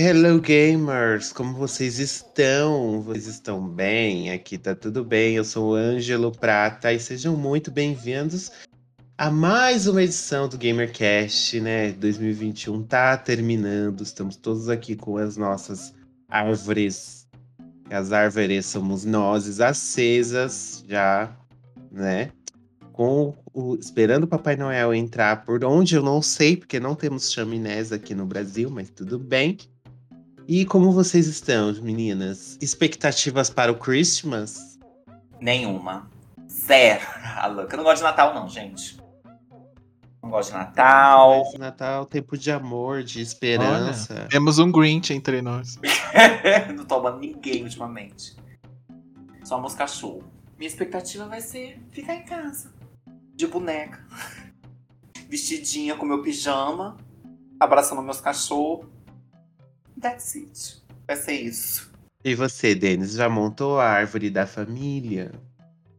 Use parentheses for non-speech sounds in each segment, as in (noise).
Hello gamers, como vocês estão? Vocês estão bem? Aqui tá tudo bem. Eu sou o Ângelo Prata e sejam muito bem-vindos a mais uma edição do GamerCast, né? 2021 tá terminando. Estamos todos aqui com as nossas árvores. As árvores somos nós acesas já, né? Com o, esperando o Papai Noel entrar por onde eu não sei, porque não temos chaminés aqui no Brasil, mas tudo bem. E como vocês estão, meninas? Expectativas para o Christmas? Nenhuma. Zero. A louca. Eu não gosto de Natal, não, gente. Não gosto de Natal. Mas Natal, tempo de amor, de esperança. Olha, temos um Grinch entre nós. (laughs) não amando ninguém ultimamente. Só amamos cachorro. Minha expectativa vai ser ficar em casa. De boneca. (laughs) Vestidinha com meu pijama. Abraçando meus cachorros. That's it. Vai ser isso. E você, Denis, já montou a árvore da família?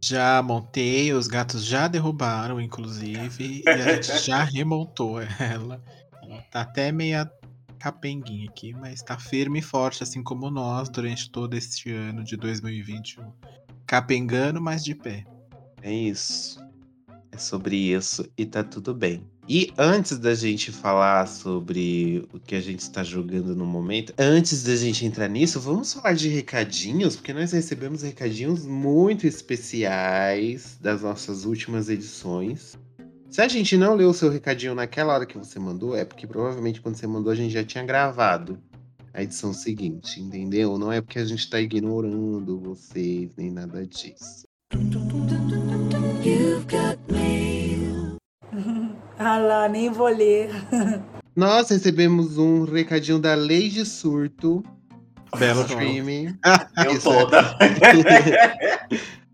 Já montei, os gatos já derrubaram, inclusive, e a gente (laughs) já remontou ela. Ela tá até meia capenguinha aqui, mas tá firme e forte, assim como nós, durante todo este ano de 2021. Capengando, mas de pé. É isso. É sobre isso e tá tudo bem. E antes da gente falar sobre o que a gente está jogando no momento, antes da gente entrar nisso, vamos falar de recadinhos, porque nós recebemos recadinhos muito especiais das nossas últimas edições. Se a gente não leu o seu recadinho naquela hora que você mandou, é porque provavelmente quando você mandou a gente já tinha gravado a edição seguinte, entendeu? Não é porque a gente tá ignorando vocês nem nada disso. You've got mail. Ah lá, nem vou ler. (laughs) Nós recebemos um recadinho da Lady Surto. Belo streaming. (laughs) Eu toda. (laughs)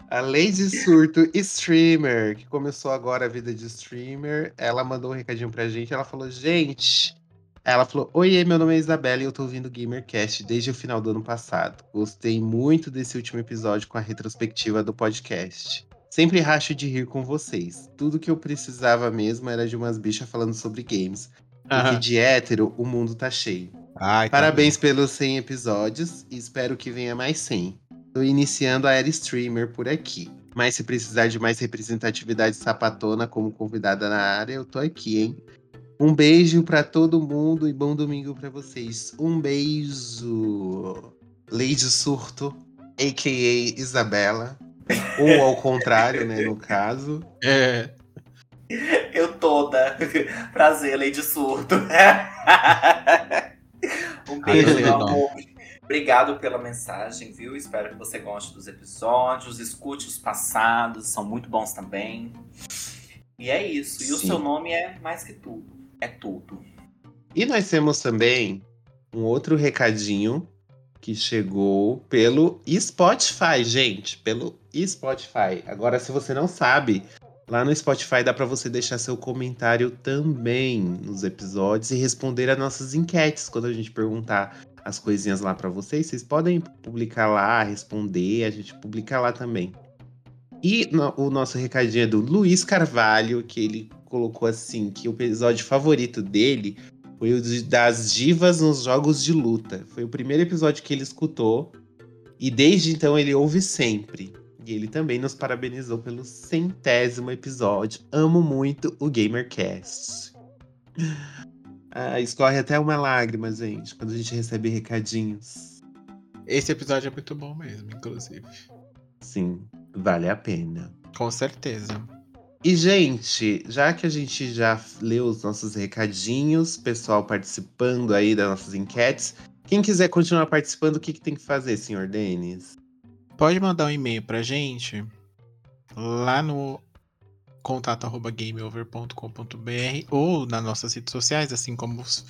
A Lady Surto Streamer, que começou agora a vida de streamer, ela mandou um recadinho pra gente. Ela falou: Gente, ela falou: Oiê, meu nome é Isabela e eu tô ouvindo GamerCast desde o final do ano passado. Gostei muito desse último episódio com a retrospectiva do podcast. Sempre racho de rir com vocês. Tudo que eu precisava mesmo era de umas bichas falando sobre games. Porque de hétero, o mundo tá cheio. Ai, tá Parabéns pelos 100 episódios e espero que venha mais 100. Tô iniciando a era streamer por aqui. Mas se precisar de mais representatividade sapatona como convidada na área, eu tô aqui, hein? Um beijo pra todo mundo e bom domingo pra vocês. Um beijo. Lady Surto, a.k.a. Isabela. Ou ao contrário, né, no caso. É, Eu toda. (laughs) Prazer, Lady Surto. (laughs) um beijo, Adorei meu o amor. Obrigado pela mensagem, viu? Espero que você goste dos episódios. Escute os passados, são muito bons também. E é isso. E o Sim. seu nome é mais que tudo. É tudo. E nós temos também um outro recadinho que chegou pelo Spotify, gente, pelo Spotify. Agora, se você não sabe, lá no Spotify dá para você deixar seu comentário também nos episódios e responder as nossas enquetes quando a gente perguntar as coisinhas lá para vocês. Vocês podem publicar lá, responder, a gente publica lá também. E no- o nosso recadinho é do Luiz Carvalho, que ele colocou assim que o episódio favorito dele foi o de- das divas nos jogos de luta. Foi o primeiro episódio que ele escutou. E desde então ele ouve sempre. E ele também nos parabenizou pelo centésimo episódio. Amo muito o GamerCast. (laughs) Ah, escorre até uma lágrima, gente, quando a gente recebe recadinhos. esse episódio é muito bom mesmo, inclusive. Sim, vale a pena. Com certeza. E, gente, já que a gente já leu os nossos recadinhos, pessoal participando aí das nossas enquetes, quem quiser continuar participando, o que, que tem que fazer, senhor Denis? Pode mandar um e-mail pra gente lá no contato@gameover.com.br ou nas nossas redes sociais, assim como os,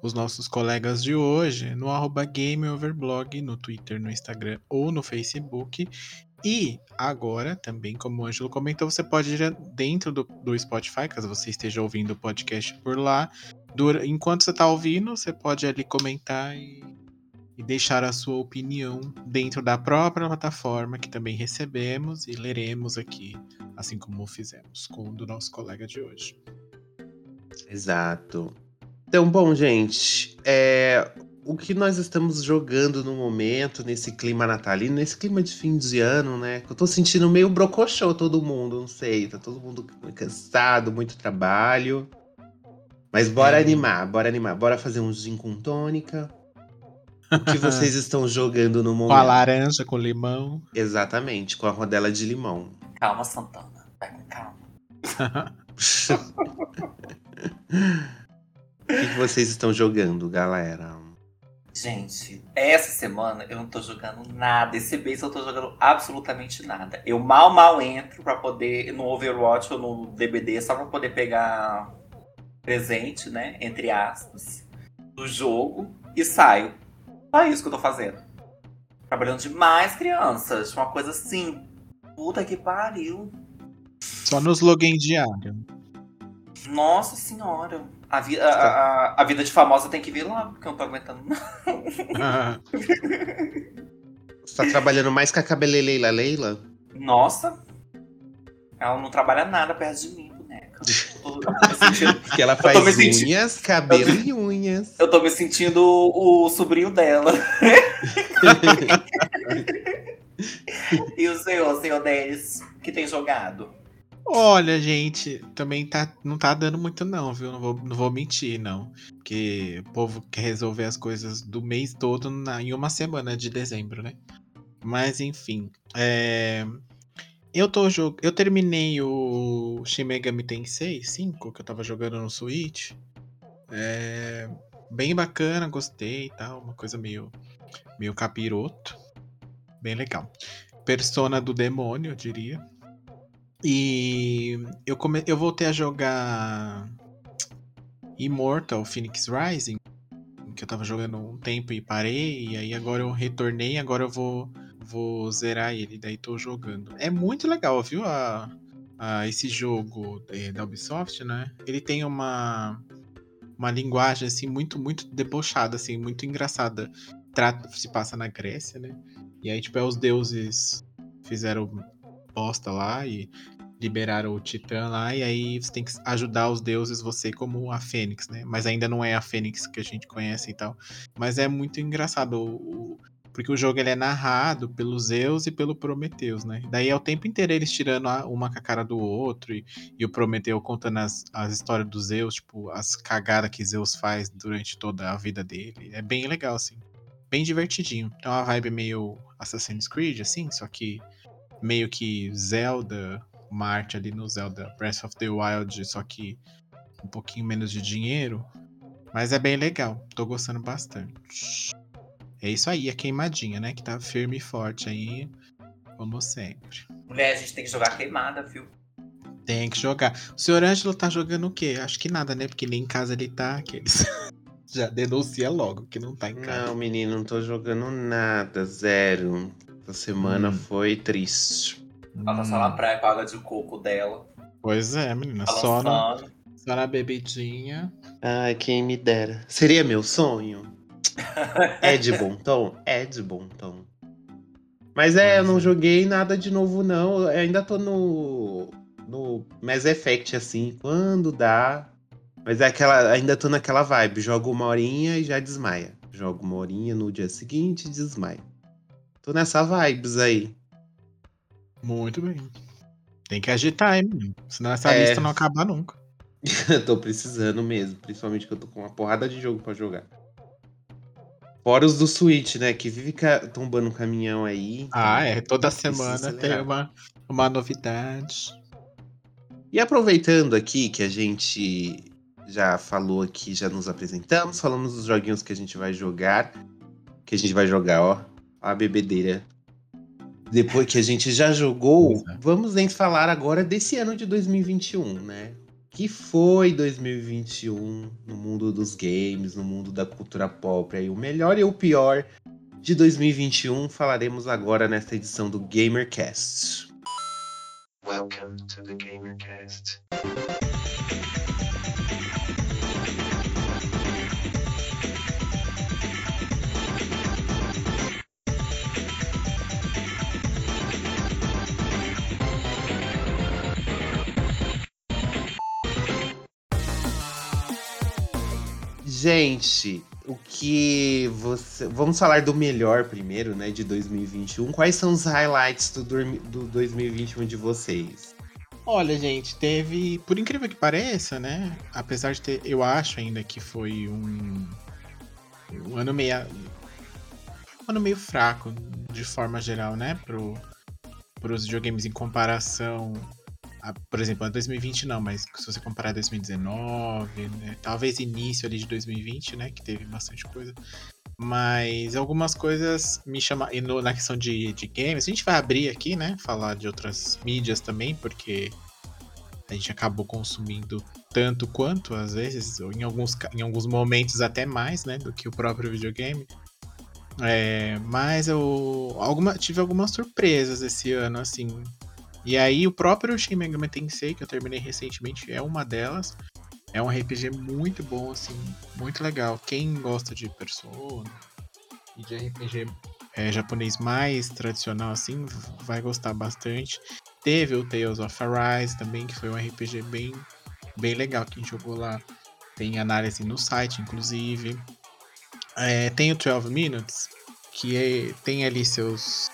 os nossos colegas de hoje, no arroba GameOverblog, no Twitter, no Instagram ou no Facebook. E agora, também, como o Ângelo comentou, você pode ir dentro do, do Spotify, caso você esteja ouvindo o podcast por lá. Dura, enquanto você está ouvindo, você pode ali comentar e, e deixar a sua opinião dentro da própria plataforma que também recebemos e leremos aqui, assim como fizemos com o do nosso colega de hoje. Exato. Então, bom, gente, é, o que nós estamos jogando no momento, nesse clima natalino, nesse clima de fim de ano, né? Eu tô sentindo meio brocochô todo mundo, não sei. Tá todo mundo cansado, muito trabalho. Mas bora é. animar, bora animar. Bora fazer um gin com tônica. O que (laughs) vocês estão jogando no momento? Com a laranja, com limão. Exatamente, com a rodela de limão. Calma, Santana. Vai com calma. (laughs) o que, que vocês estão jogando, galera? Gente, essa semana eu não tô jogando nada. Esse mês eu tô jogando absolutamente nada. Eu mal, mal entro pra poder, no Overwatch ou no DBD, só pra poder pegar presente, né? Entre aspas, do jogo e saio. Só isso que eu tô fazendo. Trabalhando demais, crianças. Uma coisa assim. Puta que pariu. Só nos login diário. Nossa senhora. A, vi a, a, a, vida de famosa tem que vir lá, porque eu não tô aguentando. Ah. Você tá trabalhando mais que a cabeleleila Leila? Nossa. Ela não trabalha nada perto de mim, boneca. Porque (laughs) ela faz unhas, cabelo eu... e unhas. Eu tô me sentindo o, o sobrinho dela. (laughs) e o senhor, senhor Denis, que tem jogado? Olha, gente, também tá, não tá dando muito não, viu? Não vou, não vou mentir, não. Porque o povo quer resolver as coisas do mês todo na, em uma semana de dezembro, né? Mas enfim. É... Eu tô jog... Eu terminei o Shin Megami Tensei 5, que eu tava jogando no Switch. É... Bem bacana, gostei e tal. Uma coisa meio, meio capiroto. Bem legal. Persona do demônio, eu diria. E eu, come... eu voltei a jogar Immortal Phoenix Rising, que eu tava jogando um tempo e parei, e aí agora eu retornei, agora eu vou, vou zerar ele, daí tô jogando. É muito legal, viu? A, a, esse jogo da Ubisoft, né? Ele tem uma, uma linguagem assim muito, muito debochada, assim, muito engraçada. Trata, se passa na Grécia, né? E aí, tipo, é os deuses fizeram bosta lá e liberaram o Titã lá, e aí você tem que ajudar os deuses, você como a Fênix, né? Mas ainda não é a Fênix que a gente conhece e tal. Mas é muito engraçado, o, porque o jogo ele é narrado pelo Zeus e pelo Prometeus, né? Daí é o tempo inteiro eles tirando uma com a cara do outro, e, e o Prometeu contando as, as histórias do Zeus, tipo, as cagadas que Zeus faz durante toda a vida dele. É bem legal, assim. Bem divertidinho. É uma vibe meio Assassin's Creed, assim, só que meio que Zelda, Marte ali no Zelda Breath of the Wild, só que um pouquinho menos de dinheiro. Mas é bem legal, tô gostando bastante. É isso aí, a queimadinha, né? Que tá firme e forte aí, como sempre. Mulher, a gente tem que jogar queimada, viu? Tem que jogar. O senhor Ângelo tá jogando o quê? Acho que nada, né? Porque nem em casa ele tá. Aqueles... (laughs) Já denuncia logo que não tá em casa. Não, menino, não tô jogando nada. Zero. Essa semana hum. foi triste. Ela tá só na hum. praia com a água de coco dela. Pois é, menina. Só na, só na bebidinha. Ai, quem me dera. Seria meu sonho? (laughs) é de bom tom? É de bom tom. Mas é, eu não é. joguei nada de novo, não. Eu ainda tô no. no Mass Effect, assim, quando dá. Mas é aquela. Ainda tô naquela vibe. Jogo uma horinha e já desmaia. Jogo uma horinha no dia seguinte e desmaia. Tô nessa vibes aí. Muito bem. Tem que agitar, hein? Senão essa é... lista não acaba nunca. (laughs) tô precisando mesmo, principalmente que eu tô com uma porrada de jogo para jogar. Fora os do Switch, né? Que vive tombando um caminhão aí. Ah, é. Toda semana tem uma, uma novidade. E aproveitando aqui que a gente já falou aqui, já nos apresentamos, falamos dos joguinhos que a gente vai jogar. Que a gente vai jogar, ó. A bebedeira depois que a gente já jogou, é. vamos nem falar agora desse ano de 2021, né? Que foi 2021 no mundo dos games, no mundo da cultura pop, aí o melhor e o pior de 2021 falaremos agora nesta edição do GamerCast. Welcome to the GamerCast. Gente, o que você. Vamos falar do melhor primeiro, né? De 2021. Quais são os highlights do, do 2021 de vocês? Olha, gente, teve. Por incrível que pareça, né? Apesar de ter. Eu acho ainda que foi um. Um ano meio. Um ano meio fraco, de forma geral, né? Pro, pros videogames em comparação a, por exemplo, a 2020 não, mas se você comparar a 2019, né, talvez início ali de 2020, né, que teve bastante coisa, mas algumas coisas me chamam, e no, na questão de, de games, a gente vai abrir aqui, né, falar de outras mídias também, porque a gente acabou consumindo tanto quanto, às vezes, ou em alguns, em alguns momentos até mais, né, do que o próprio videogame. É, mas eu alguma, tive algumas surpresas esse ano, assim, e aí o próprio Shin Megami Tensei, que eu terminei recentemente, é uma delas. É um RPG muito bom, assim, muito legal. Quem gosta de Persona e de RPG é, japonês mais tradicional, assim, vai gostar bastante. Teve o Tales of Arise também, que foi um RPG bem, bem legal que a gente jogou lá. Tem análise no site, inclusive. É, tem o 12 Minutes, que é, tem ali seus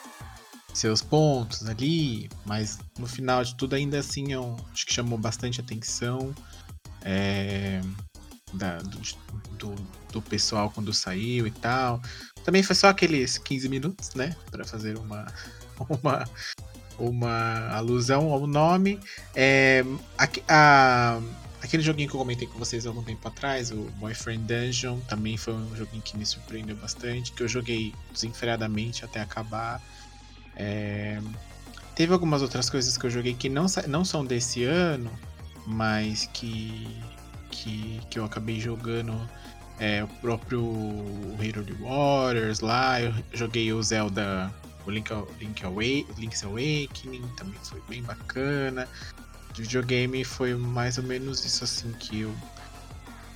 seus pontos ali, mas no final de tudo ainda assim eu acho que chamou bastante atenção é, da, do, do, do, pessoal quando saiu e tal. Também foi só aqueles 15 minutos, né, para fazer uma, (laughs) uma, uma alusão ao nome. É, a, a, aquele joguinho que eu comentei com vocês algum tempo atrás, o Boyfriend Dungeon, também foi um joguinho que me surpreendeu bastante, que eu joguei desenfreadamente até acabar. É... Teve algumas outras coisas que eu joguei que não, não são desse ano, mas que, que, que eu acabei jogando é, o próprio Hero Waters lá. Eu joguei o Zelda, o Link, Link Away, Link's Awakening, também foi bem bacana. De videogame foi mais ou menos isso assim que eu.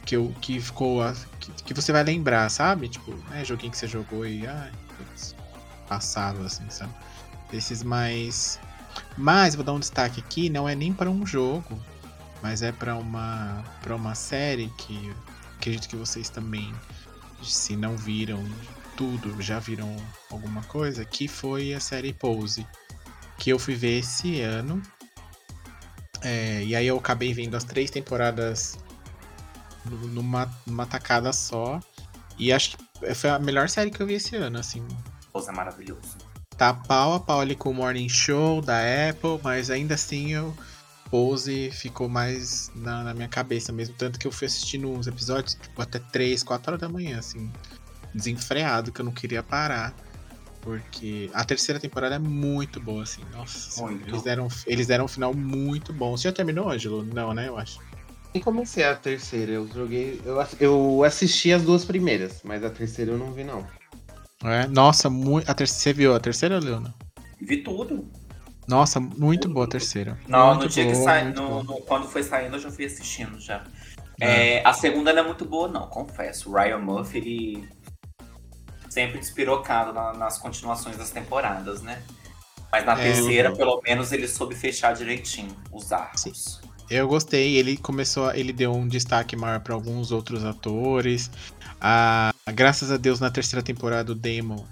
Que, eu, que ficou. Que, que você vai lembrar, sabe? Tipo, né, joguinho que você jogou e. Ai, passado, assim, sabe? Desses mais. Mas vou dar um destaque aqui, não é nem para um jogo, mas é para uma para uma série que acredito que vocês também, se não viram tudo, já viram alguma coisa, que foi a série Pose, que eu fui ver esse ano. É, e aí eu acabei vendo as três temporadas numa, numa tacada só. E acho que foi a melhor série que eu vi esse ano, assim. Pose é maravilhoso tá pau a pau ali com o Morning Show da Apple, mas ainda assim o Pose ficou mais na, na, minha cabeça mesmo. Tanto que eu fui assistindo uns episódios tipo, até 3, 4 horas da manhã, assim, desenfreado, que eu não queria parar. Porque a terceira temporada é muito boa, assim. Nossa, muito. Eles, deram, eles deram um final muito bom. Você já terminou, Ângelo? Não, né? Eu acho. E comecei a terceira. Eu joguei. Eu, eu assisti as duas primeiras, mas a terceira eu não vi, não. É, nossa, muito. A terceira, você viu a terceira, Leona? Vi tudo. Nossa, muito boa a terceira. Não, muito no dia boa, que sai, no, no, quando foi saindo, eu já fui assistindo já. É. É, a segunda não é muito boa, não, confesso. O Ryan Murphy, ele sempre despirocado na, nas continuações das temporadas, né? Mas na é, terceira, eu... pelo menos, ele soube fechar direitinho os arcos. Sim. Eu gostei, ele começou, ele deu um destaque maior para alguns outros atores. Ah, graças a Deus, na terceira temporada, o Damon,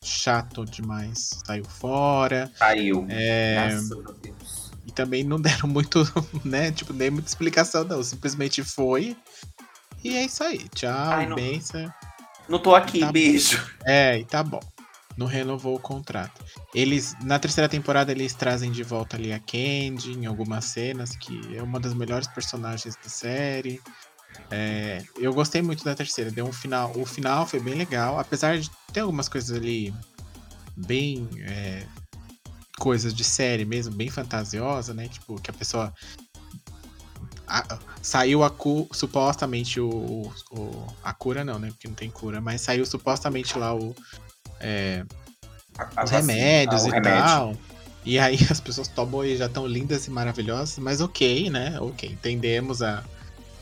chato demais, saiu fora. Saiu. É... Graças a Deus. E também não deram muito, (laughs) né? Tipo, nem muita explicação, não. Simplesmente foi. E é isso aí. Tchau, Ai, não... benção. Não tô aqui, tá beijo. Bom. É, e tá bom não renovou o contrato. Eles, na terceira temporada, eles trazem de volta ali a Candy em algumas cenas, que é uma das melhores personagens da série. É, eu gostei muito da terceira, deu um final. O final foi bem legal, apesar de ter algumas coisas ali bem. É, coisas de série mesmo, bem fantasiosa, né? Tipo, que a pessoa. A, saiu a cu, supostamente o, o, A cura não, né? Porque não tem cura, mas saiu supostamente lá o, é, A- os vacina, remédios ah, o e remédio. tal. E aí (laughs) as pessoas tomam e já estão lindas e maravilhosas, mas ok, né? Ok, entendemos a,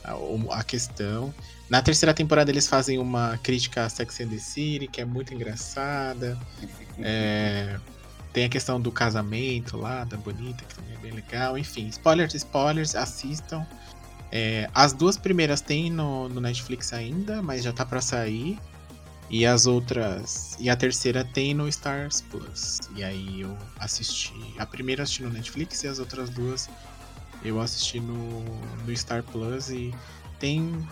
a, questão. Na terceira temporada eles fazem uma crítica a Sex and the City, que é muito engraçada. É, tem a questão do casamento lá, da Bonita, que também é bem legal. Enfim, spoilers, spoilers, assistam. É, as duas primeiras tem no, no Netflix ainda, mas já tá pra sair. E as outras. E a terceira tem no Stars Plus. E aí eu assisti. A primeira assisti no Netflix e as outras duas eu assisti no, no Star Plus e tem,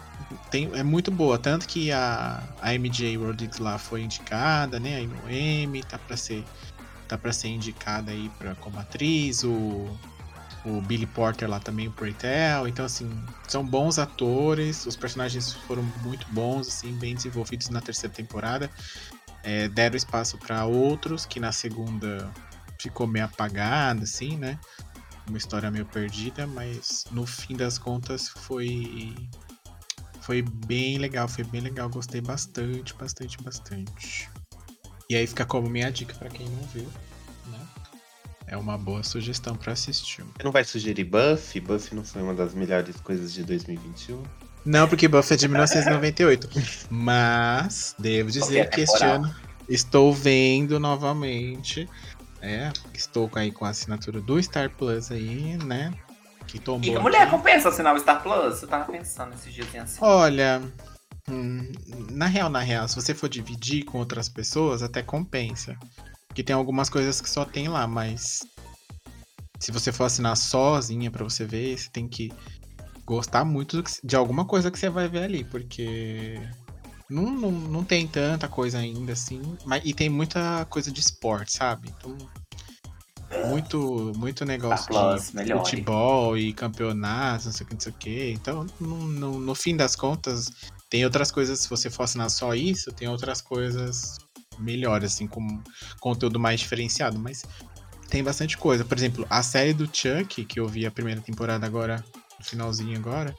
tem. É muito boa. Tanto que a, a MJ Rodrigues lá foi indicada, né? Aí no M, tá pra ser. Tá pra ser indicada aí pra, como atriz. O, o Billy Porter lá também, o Preytel. Então, assim, são bons atores. Os personagens foram muito bons, assim, bem desenvolvidos na terceira temporada. É, deram espaço para outros, que na segunda ficou meio apagada, assim, né? Uma história meio perdida, mas no fim das contas foi. Foi bem legal, foi bem legal. Gostei bastante, bastante, bastante. E aí fica como minha dica para quem não viu, né? É uma boa sugestão para assistir. Você não vai sugerir Buffy? Buffy não foi uma das melhores coisas de 2021? Não, porque Buffy é de 1998. Mas devo dizer que este ano estou vendo novamente. É, estou aí com a assinatura do Star Plus aí, né? Que tombou. E aqui. mulher, compensa assinar o Star Plus? Eu tava pensando esses dias assim. Olha, hum, na real, na real, se você for dividir com outras pessoas, até compensa. Porque tem algumas coisas que só tem lá, mas se você for assinar sozinha pra você ver, você tem que gostar muito de alguma coisa que você vai ver ali, porque não, não, não tem tanta coisa ainda assim, mas, e tem muita coisa de esporte, sabe? Então, muito, muito negócio Plus, de futebol e campeonatos, não sei o que, não sei o que. Então, no, no, no fim das contas, tem outras coisas, se você for assinar só isso, tem outras coisas melhores, assim, com conteúdo mais diferenciado, mas tem bastante coisa. Por exemplo, a série do Chuck, que eu vi a primeira temporada agora, no finalzinho agora,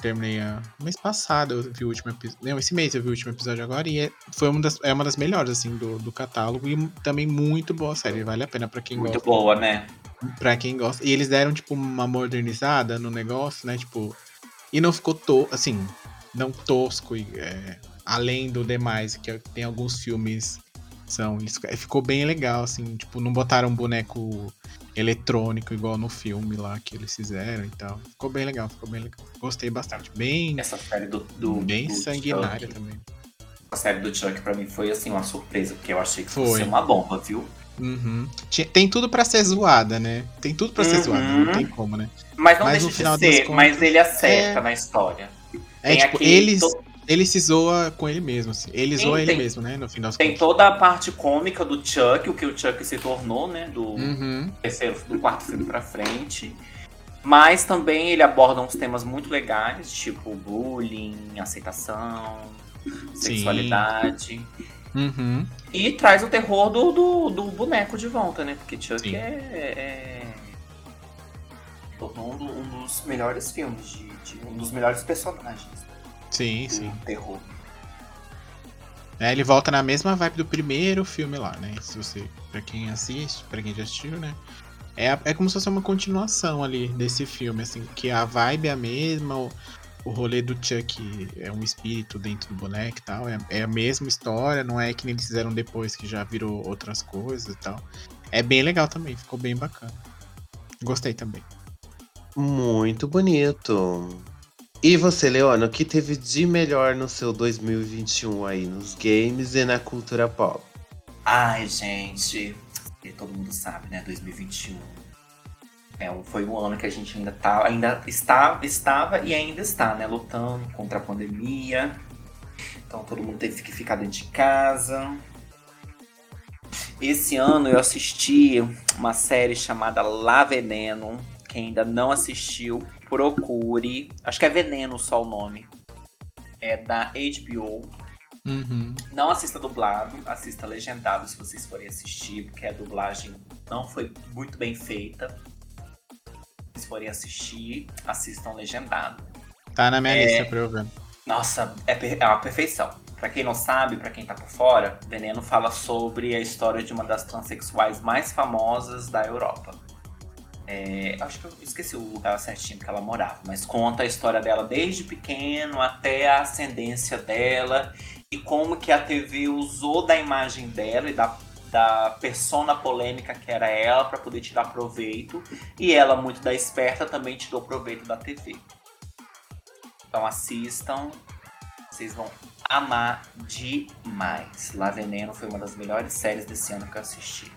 terminei a... mês passado, eu vi o último episódio. Não, esse mês eu vi o último episódio agora e é, foi uma das, é uma das melhores, assim, do, do catálogo e também muito boa a série. Vale a pena pra quem Muito gosta. boa, né? Pra quem gosta. E eles deram, tipo, uma modernizada no negócio, né? Tipo. E não ficou to assim, não tosco e é, além do demais, que tem alguns filmes são. Isso ficou bem legal, assim, tipo, não botaram um boneco eletrônico igual no filme lá que eles fizeram e tal. Ficou bem legal, ficou bem legal. Gostei bastante. Bem, Essa série do, do, bem do sanguinária Chuck, também. A série do Chuck pra mim foi assim uma surpresa, porque eu achei que Foi. fosse uma bomba, viu? Uhum. Tem tudo pra ser zoada, né? Tem tudo pra ser Uhum. zoada, não tem como, né? Mas não Mas deixa no de final ser, das mas contas, ele acerta é- na história. É Tem tipo, eles, to- ele se zoa com ele mesmo, assim. Ele Sim, zoa ele tem- mesmo, né? No fim das Tem contas. toda a parte cômica do Chuck, o que o Chuck se tornou, né? Do Uhum. terceiro, do quarto filme pra frente. Mas também ele aborda uns temas muito legais, tipo bullying, aceitação, sexualidade. Uhum. E traz o terror do, do, do boneco de volta, né? Porque Chuck Sim. é, é. Tornou um, do- um dos melhores filmes, de, de- um dos melhores personagens Sim, sim. terror. É, ele volta na mesma vibe do primeiro filme lá, né? Se você, pra quem assiste, pra quem já assistiu, né? É, é como se fosse uma continuação ali desse filme, assim, que a vibe é a mesma, o, o rolê do Chuck é um espírito dentro do boneco e tal, é, é a mesma história, não é que nem eles fizeram depois que já virou outras coisas e tal. É bem legal também, ficou bem bacana. Gostei também. Muito bonito. E você, Leona, o que teve de melhor no seu 2021 aí, nos games e na cultura pop? Ai, gente, todo mundo sabe, né? 2021 é, foi um ano que a gente ainda tá, ainda está, estava e ainda está, né? Lutando contra a pandemia. Então todo mundo teve que ficar dentro de casa. Esse ano eu assisti uma série chamada La Veneno. Quem ainda não assistiu, procure. Acho que é Veneno só o nome. É da HBO. Uhum. Não assista dublado, assista legendado se vocês forem assistir, porque a dublagem não foi muito bem feita. Se forem assistir, assistam legendado. Tá na minha É. lista pra eu ver. Nossa, é, per- é uma perfeição. Pra quem não sabe, pra quem tá por fora, Veneno fala sobre a história de uma das transexuais mais famosas da Europa. É, acho que eu esqueci o lugar certinho que ela morava, mas conta a história dela desde pequeno até a ascendência dela e como que a TV usou da imagem dela e da, da persona polêmica que era ela para poder tirar proveito e ela, muito da esperta, também tirou proveito da TV. Então assistam, vocês vão amar demais. La Veneno foi uma das melhores séries desse ano que eu assisti.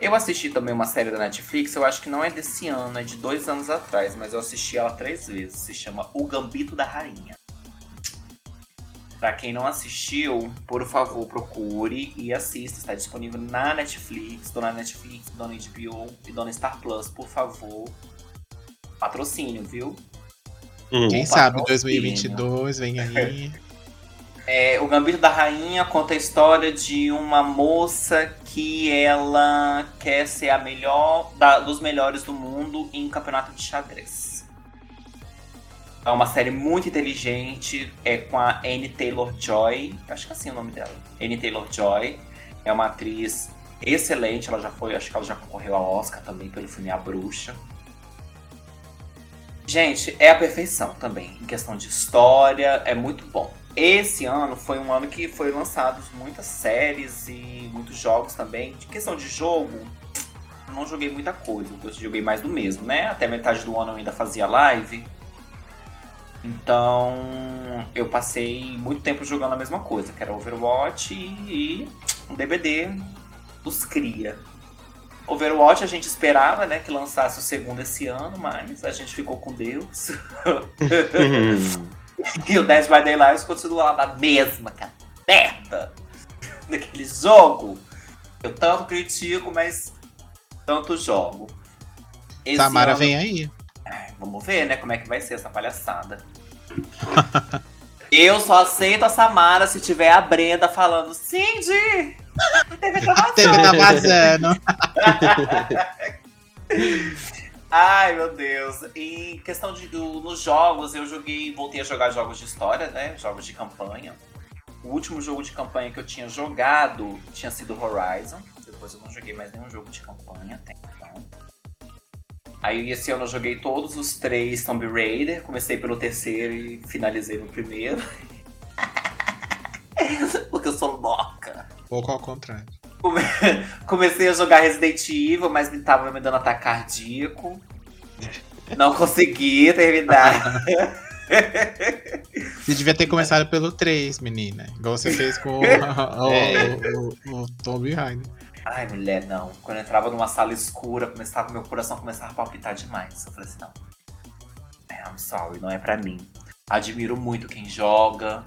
Eu assisti também uma série da Netflix, eu acho que não é desse ano, é de dois anos atrás, mas eu assisti ela três vezes. Se chama O Gambito da Rainha. Pra quem não assistiu, por favor, procure e assista. Está disponível na Netflix, dona Netflix, dona HBO e dona Star Plus, por favor. Patrocínio, viu? Hum. Quem Um sabe patrocínio. 2022 vem aí. (laughs) É, o Gambito da Rainha conta a história de uma moça que ela quer ser a melhor da- dos melhores do mundo em campeonato de xadrez. É uma série muito inteligente, é com a Anne Taylor-Joy, acho que é assim o nome dela. Anne Taylor-Joy é uma atriz excelente, ela já foi, acho que ela já concorreu ao Oscar também pelo filme A Bruxa. Gente, é a perfeição também, em questão de história, é muito bom. Esse ano foi um ano que foi lançados muitas séries e muitos jogos também. De questão de jogo, eu não joguei muita coisa, eu joguei mais do mesmo, né? Até metade do ano eu ainda fazia live. Então, eu passei muito tempo jogando a mesma coisa, que era Overwatch e um DVD dos cria. Overwatch a gente esperava, né, que lançasse o segundo esse ano, mas a gente ficou com Deus. (laughs) (laughs) E o Dead by Daylight continua lá na mesma merda daquele jogo. Eu tanto critico, mas tanto jogo. Esse Samara ano- vem aí. Ai, Vamos ver, né, como é que vai ser essa palhaçada. (laughs) Eu só aceito a Samara se tiver a Brenda falando Cindy! A TV tá vazando. (laughs) (laughs) Ai, meu Deus. Em questão de nos jogos, eu joguei, voltei a jogar jogos de história, né? Jogos de campanha. O último jogo de campanha que eu tinha jogado tinha sido Horizon. Depois eu não joguei mais nenhum jogo de campanha até então. Aí esse ano eu joguei todos os três Tomb Raider. Comecei pelo terceiro e finalizei no primeiro. (laughs) Porque eu sou louca. Pouco ao contrário. Come- (laughs) Comecei a jogar Resident Evil, mas me tava me dando ataque cardíaco. Não consegui terminar. Você devia ter começado pelo 3, menina. Igual você fez com o, (laughs) o, É. o, o, o Tomb Raider. Ai, mulher, não. Quando eu entrava numa sala escura, começava, meu coração começava a palpitar demais. Eu falei assim, não. É, I'm sorry, não é pra mim. Admiro muito quem joga.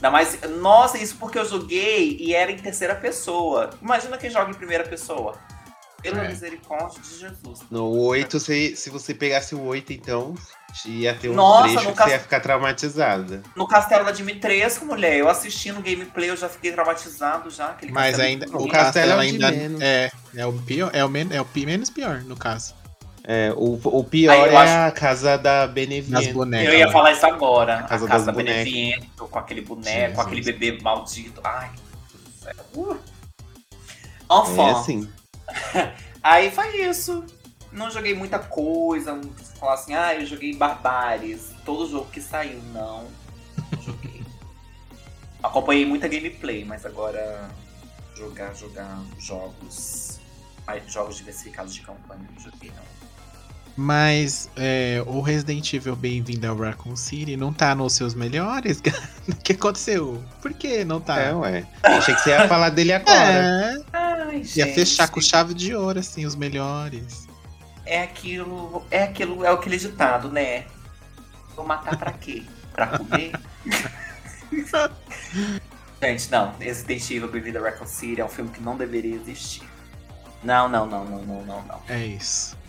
Ainda mais, nossa, isso porque eu joguei e era em terceira pessoa. Imagina quem joga em primeira pessoa. Pela É. misericórdia de Jesus. No 8, se, se você pegasse o 8, então, ia ter um Nossa, trecho que você ia ficar traumatizada. No Castelo da Dimitrescu, mulher, eu assistindo o gameplay, eu já fiquei traumatizado já. Mas castelo ainda. o castelo castelo é o de ainda. menos. É, é o pior. É o, men, é o menos pior, no caso. É, o, o pior é acho- a casa da Beneviento. bonecas. Eu ia lá. falar isso agora. A Casa casa, das da. Beneviento, com aquele boneco, Jesus. com aquele bebê maldito. Ai. Uh. É Enfim. assim. (laughs) Aí foi isso. Não joguei muita coisa. Falar assim, ah, eu joguei Barbares. Todo jogo que saiu, não. Não joguei. (laughs) Acompanhei muita gameplay, mas agora jogar, jogar jogos. Jogos diversificados de campanha, não joguei não. Mas é, o Resident Evil Bem-vindo ao Raccoon City não tá nos seus melhores? (laughs) o que aconteceu? Por que não tá? É, ué. Achei que você ia falar dele agora. É, Ai, ia gente. fechar com chave de ouro, assim, os melhores. É aquilo. É aquilo, é aquele ditado, né? Vou matar pra quê? Pra comer? (laughs) Gente, não. Resident Evil Bem-vindo a Raccoon City é um filme que não deveria existir. Não, não, não, não, não, não, não. É isso.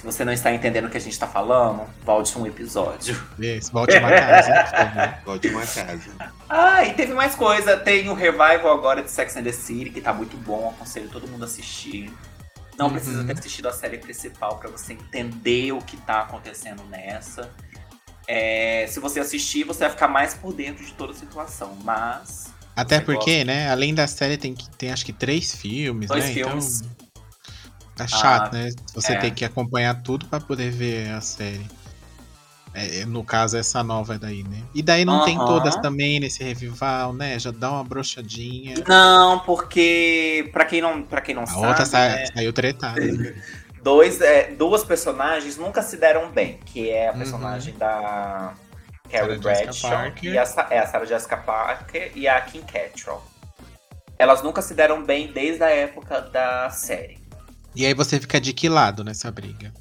Se você não está entendendo o que a gente tá falando, volte um episódio. Isso, volte uma casa. (laughs) Volte uma casa. Ah, e teve mais coisa. Tem o revival agora de Sex and the City, que tá muito bom. Aconselho todo mundo a assistir. Não Uhum. precisa ter assistido a série principal pra você entender o que tá acontecendo nessa. É, se você assistir, você vai ficar mais por dentro de toda a situação. Mas Até porque, né, além da série tem, tem acho que três filmes, Dois né? filmes. Então. Tá chato, Ah, né? Você é. tem que acompanhar tudo pra poder ver a série. É, no caso, essa nova daí, né? E daí não tem Aham. todas também nesse revival, né? Já dá uma brochadinha. Não, porque pra quem não, pra quem não A sabe, outra sa- né, saiu tretada. (laughs) dois, é, duas personagens nunca se deram bem, que é a Uhum. personagem da Sarah Carrie Bradshaw e a, é, a Sarah Jessica Parker e a Kim Cattrall. Elas nunca se deram bem desde a época da série. E aí você fica de que lado nessa briga?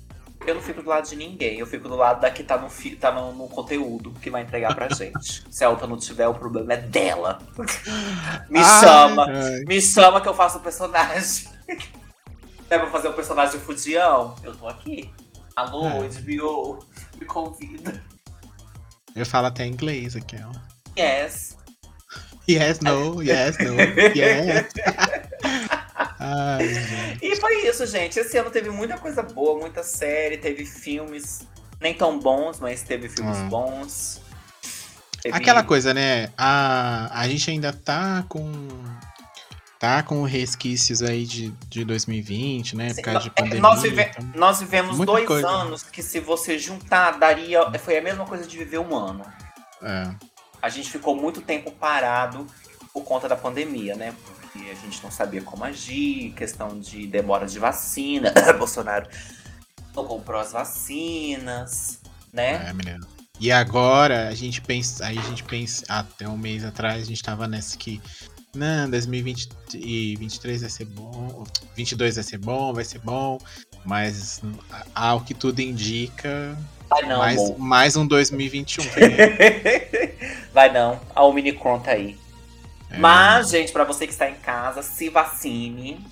Eu não fico do lado de ninguém, eu fico do lado da que tá no, fi- tá no, no conteúdo que vai entregar pra (laughs) gente. Se a outra não tiver, o problema é dela. (laughs) Me Ai, chama, ai. me chama que eu faço o personagem. (laughs) É pra fazer o personagem fudião? Eu tô aqui. Alô, É. HBO, me convida. Eu falo até inglês aqui, ó. Yes. Yes, no, yes, no, yes. Ai. E foi isso, gente. Esse ano teve muita coisa boa, muita série, teve filmes nem tão bons, mas teve filmes Ah. bons. Teve- Aquela coisa, né? A, a gente ainda tá com. Tá com resquícios aí de, de 2020, né? Por Sim, causa de é, pandemia. nós, vive- então- nós vivemos Muita dois coisa. anos que, se você juntar, daria. Foi a mesma coisa de viver um ano. é. A gente ficou muito tempo parado por conta da pandemia, né? Porque a gente não sabia como agir, questão de demora de vacina. (coughs) Bolsonaro não comprou as vacinas, né? É, menino. E agora a gente pensa, aí a gente pensa, até um mês atrás a gente tava nessa que não, 2023 vai ser bom, 22 vai ser bom, vai ser bom, mas ao que tudo indica, Vai não, mais, bom. mais um 2021. vem. (laughs) Vai não. A Omnicron tá aí. É, Mas, gente, pra você que está em casa, se vacine.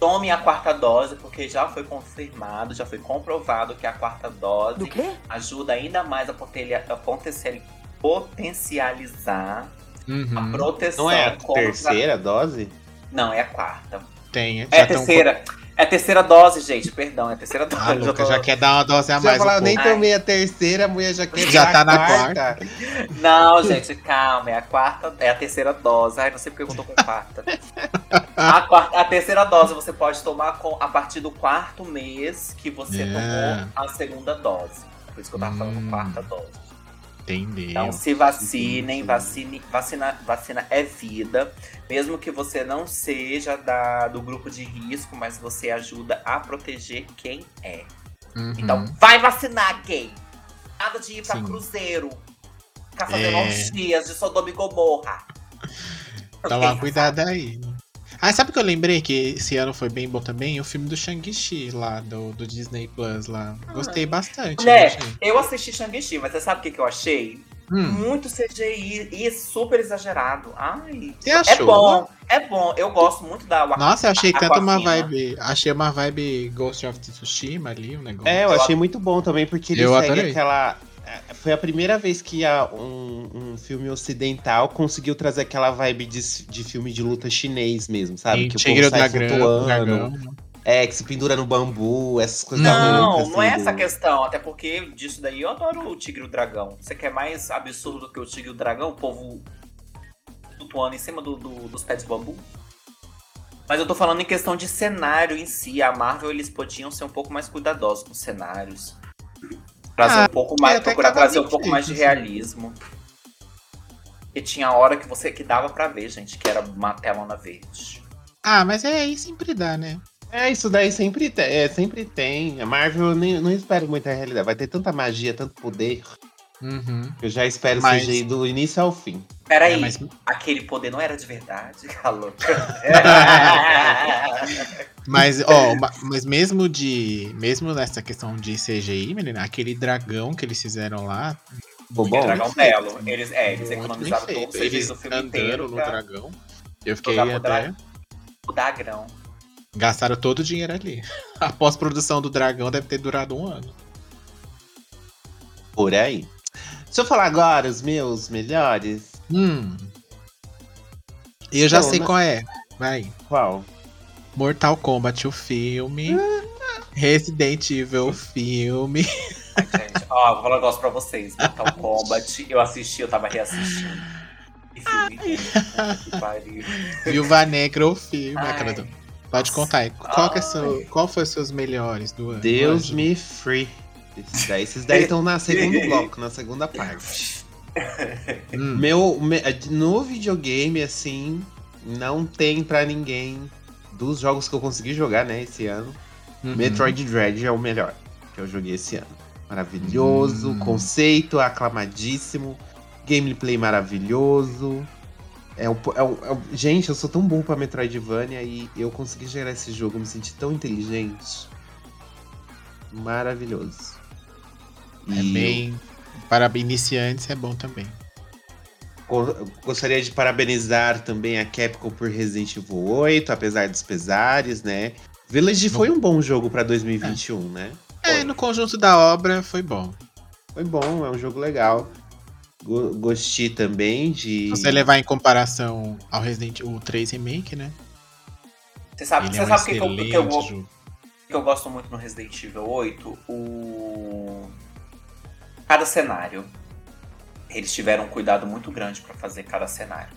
Tome a quarta dose, porque já foi confirmado, já foi comprovado que a quarta dose quê? ajuda ainda mais a, potencia- a potencial- potencializar a uhum, proteção Não é a contra- terceira dose? Não, é a quarta. tem, É a já tão- terceira. É a terceira dose, gente. Perdão, é a terceira dose. Ah, Eu Luca, tô- já quer dar uma dose a mais. falar, um nem pouco. tomei a terceira, a mulher já quer Já tá a na quarta. Não, gente, calma. É a quarta, é a terceira dose. Ai, não sei porque eu tô com quarta. A, quarta, a terceira dose você pode tomar com- a partir do quarto mês que você É. tomou a segunda dose. Por isso que eu tava falando Hum. quarta dose. Entendeu? Então se vacinem, vacine, vacina, vacina é vida. Mesmo que você não seja da, do grupo de risco, mas você ajuda a proteger quem é. Uhum. Então vai vacinar, gay! Nada de ir pra Sim. cruzeiro. Ficar fazendo É. orgias de Sodoma e Gomorra. Dá uma cuidada aí. Ah, sabe o que eu lembrei que esse ano foi bem bom também? O filme do Shang-Chi lá, do, do Disney Plus lá. Gostei bastante. Né, eu assisti Shang-Chi, mas você sabe o que, que eu achei? Hum, Muito CGI e super exagerado. Ai. você achou? É bom, é bom. Eu gosto muito da Waka- Nossa, eu achei a- tanto uma vibe. Achei uma vibe Ghost of Tsushima ali, um negócio. É, eu achei muito bom também, porque ele Eu segue adorei. aquela. Foi a primeira vez que a- um, um filme ocidental conseguiu trazer aquela vibe de, de filme de luta chinês mesmo, sabe? Tem que Tigre o povo sai Dragão, flutuando, dragão. é, que se pendura no bambu, essas coisas Não, loucas, não é assim, essa a do- questão. Até porque disso daí eu adoro o Tigre e o Dragão. Você quer mais absurdo que o Tigre e o Dragão? O povo flutuando em cima do- do- dos pés de bambu? Mas eu tô falando em questão de cenário em si. A Marvel, eles podiam ser um pouco mais cuidadosos com os cenários. Trazer Ah, um pouco mais, até procurar trazer um pouco mais de realismo. E tinha hora que você que dava pra ver, gente, que era uma telona verde. Ah, mas é aí sempre dá, né? É, isso daí sempre tem, é, sempre tem. A Marvel eu nem, não espero muita realidade. Vai ter tanta magia, tanto poder. Uhum. que Eu já espero Mas- seja do início ao fim. Peraí, É, mas- aquele poder não era de verdade, (laughs) calor. (laughs) (laughs) Mas, (laughs) ó, ma- mas mesmo de. Mesmo nessa questão de CGI, menina, aquele dragão que eles fizeram lá. Ficou O bom? dragão belo. Eles, é, eles muito economizaram todo o. CGI Eles do filme inteiro no pra dragão. Eu fiquei até. dra- o Dagrão. Gastaram todo o dinheiro ali. (laughs) A pós-produção do dragão deve ter durado um ano. Por aí. Deixa eu falar agora os meus melhores. Hum. Eu já Então, sei né? qual é. Vai. Qual? Mortal Kombat, o filme. Resident Evil, o filme. Gente, ó, vou falar um negócio pra vocês. Mortal Kombat, eu assisti, eu tava reassistindo. Que filme. Que pariu. Viúva Negra ou filme, Ai. do- Pode contar aí. Qual, que é seu, qual foi os seus melhores do ano? Deus me free. Esses daí, esses daí estão na segundo (laughs) bloco, na segunda parte. Hum, (laughs) Meu, me- no videogame, assim, não tem pra ninguém dos jogos que eu consegui jogar, né, esse ano. uhum. Metroid Dread é o melhor que eu joguei esse ano. Maravilhoso, Hum. conceito aclamadíssimo, gameplay maravilhoso. É um, é um- é um- gente, eu sou tão bom pra Metroidvania e eu consegui gerar esse jogo, me senti tão inteligente. Maravilhoso. É E bem. Para iniciantes é bom também. Gostaria de parabenizar também a Capcom por Resident Evil 8, apesar dos pesares, né? Village foi um bom jogo pra 2021, né? É, no conjunto da obra foi bom. Foi bom, é um jogo legal. Go- Gostei também de. Se você levar em comparação ao Resident Evil 3 Remake, né? Você sabe, Ele você é um sabe o que, que eu, que, eu, que eu gosto muito no Resident Evil 8? O. Cada cenário. Eles tiveram um cuidado muito grande pra fazer cada cenário.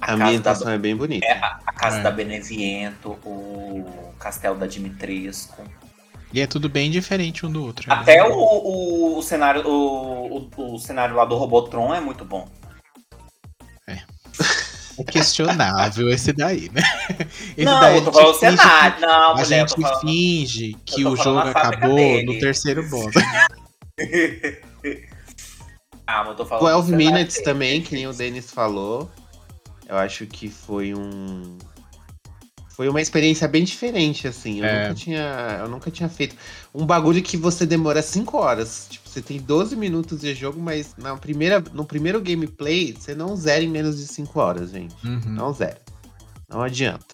A casa ambientação da, é bem bonita. é, a, a casa É. da Beneviento, o castelo da Dimitrescu. E é tudo bem diferente um do outro. né? Até o, o, o cenário o, o, o cenário lá do Robotron é muito bom. É (laughs) questionável esse daí, né? (laughs) Esse não, daí eu tô falando cenário. Não, que- A mulher, gente falando. finge que o jogo a acabou dele. no terceiro (laughs) boss. Ah, mas eu tô falando. do 12 cenário Minutes também, que nem o Denis falou. Eu acho que foi um. Foi uma experiência bem diferente, assim. Eu, É. nunca, tinha, eu nunca tinha feito. Um bagulho que você demora 5 horas. Tipo, você tem 12 minutos de jogo, mas na primeira, no primeiro gameplay, você não zera em menos de 5 horas, gente. Uhum. Não zera. Não adianta.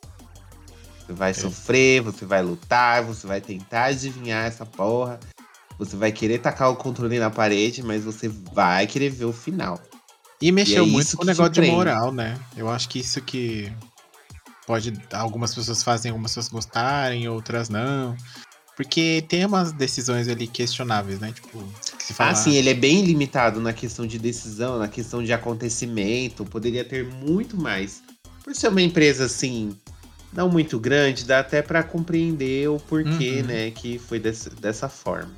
Você vai sofrer, você vai lutar, você vai tentar adivinhar essa porra. Você vai querer tacar o controle na parede, mas você vai querer ver o final. E mexeu E é muito com o negócio de moral, né? Eu acho que isso que pode. Algumas pessoas fazem, algumas pessoas gostarem, outras não. Porque tem umas decisões ali questionáveis, né? Tipo, que se fala. Ah, sim, ele é bem limitado na questão de decisão, na questão de acontecimento. Poderia ter muito mais. Por ser uma empresa assim, não muito grande, dá até pra compreender o porquê, Uhum. né, que foi desse- dessa forma.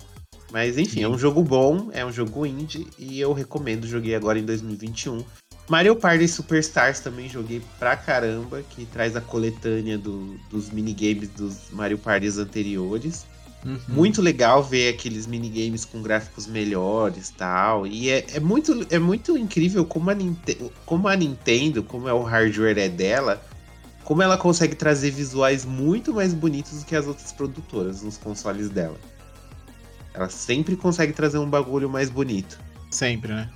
Mas enfim, é um jogo bom, é um jogo indie e eu recomendo. Joguei agora em 2021. Mario Party Superstars também joguei pra caramba, que traz a coletânea do- dos minigames dos Mario Parties anteriores. Uhum. Muito legal ver aqueles minigames com gráficos melhores tal. E é, é, muito, é muito incrível como a, Ninte- como a Nintendo, como é o hardware é dela, como ela consegue trazer visuais muito mais bonitos do que as outras produtoras nos consoles dela. Ela sempre consegue trazer um bagulho mais bonito. Sempre, né?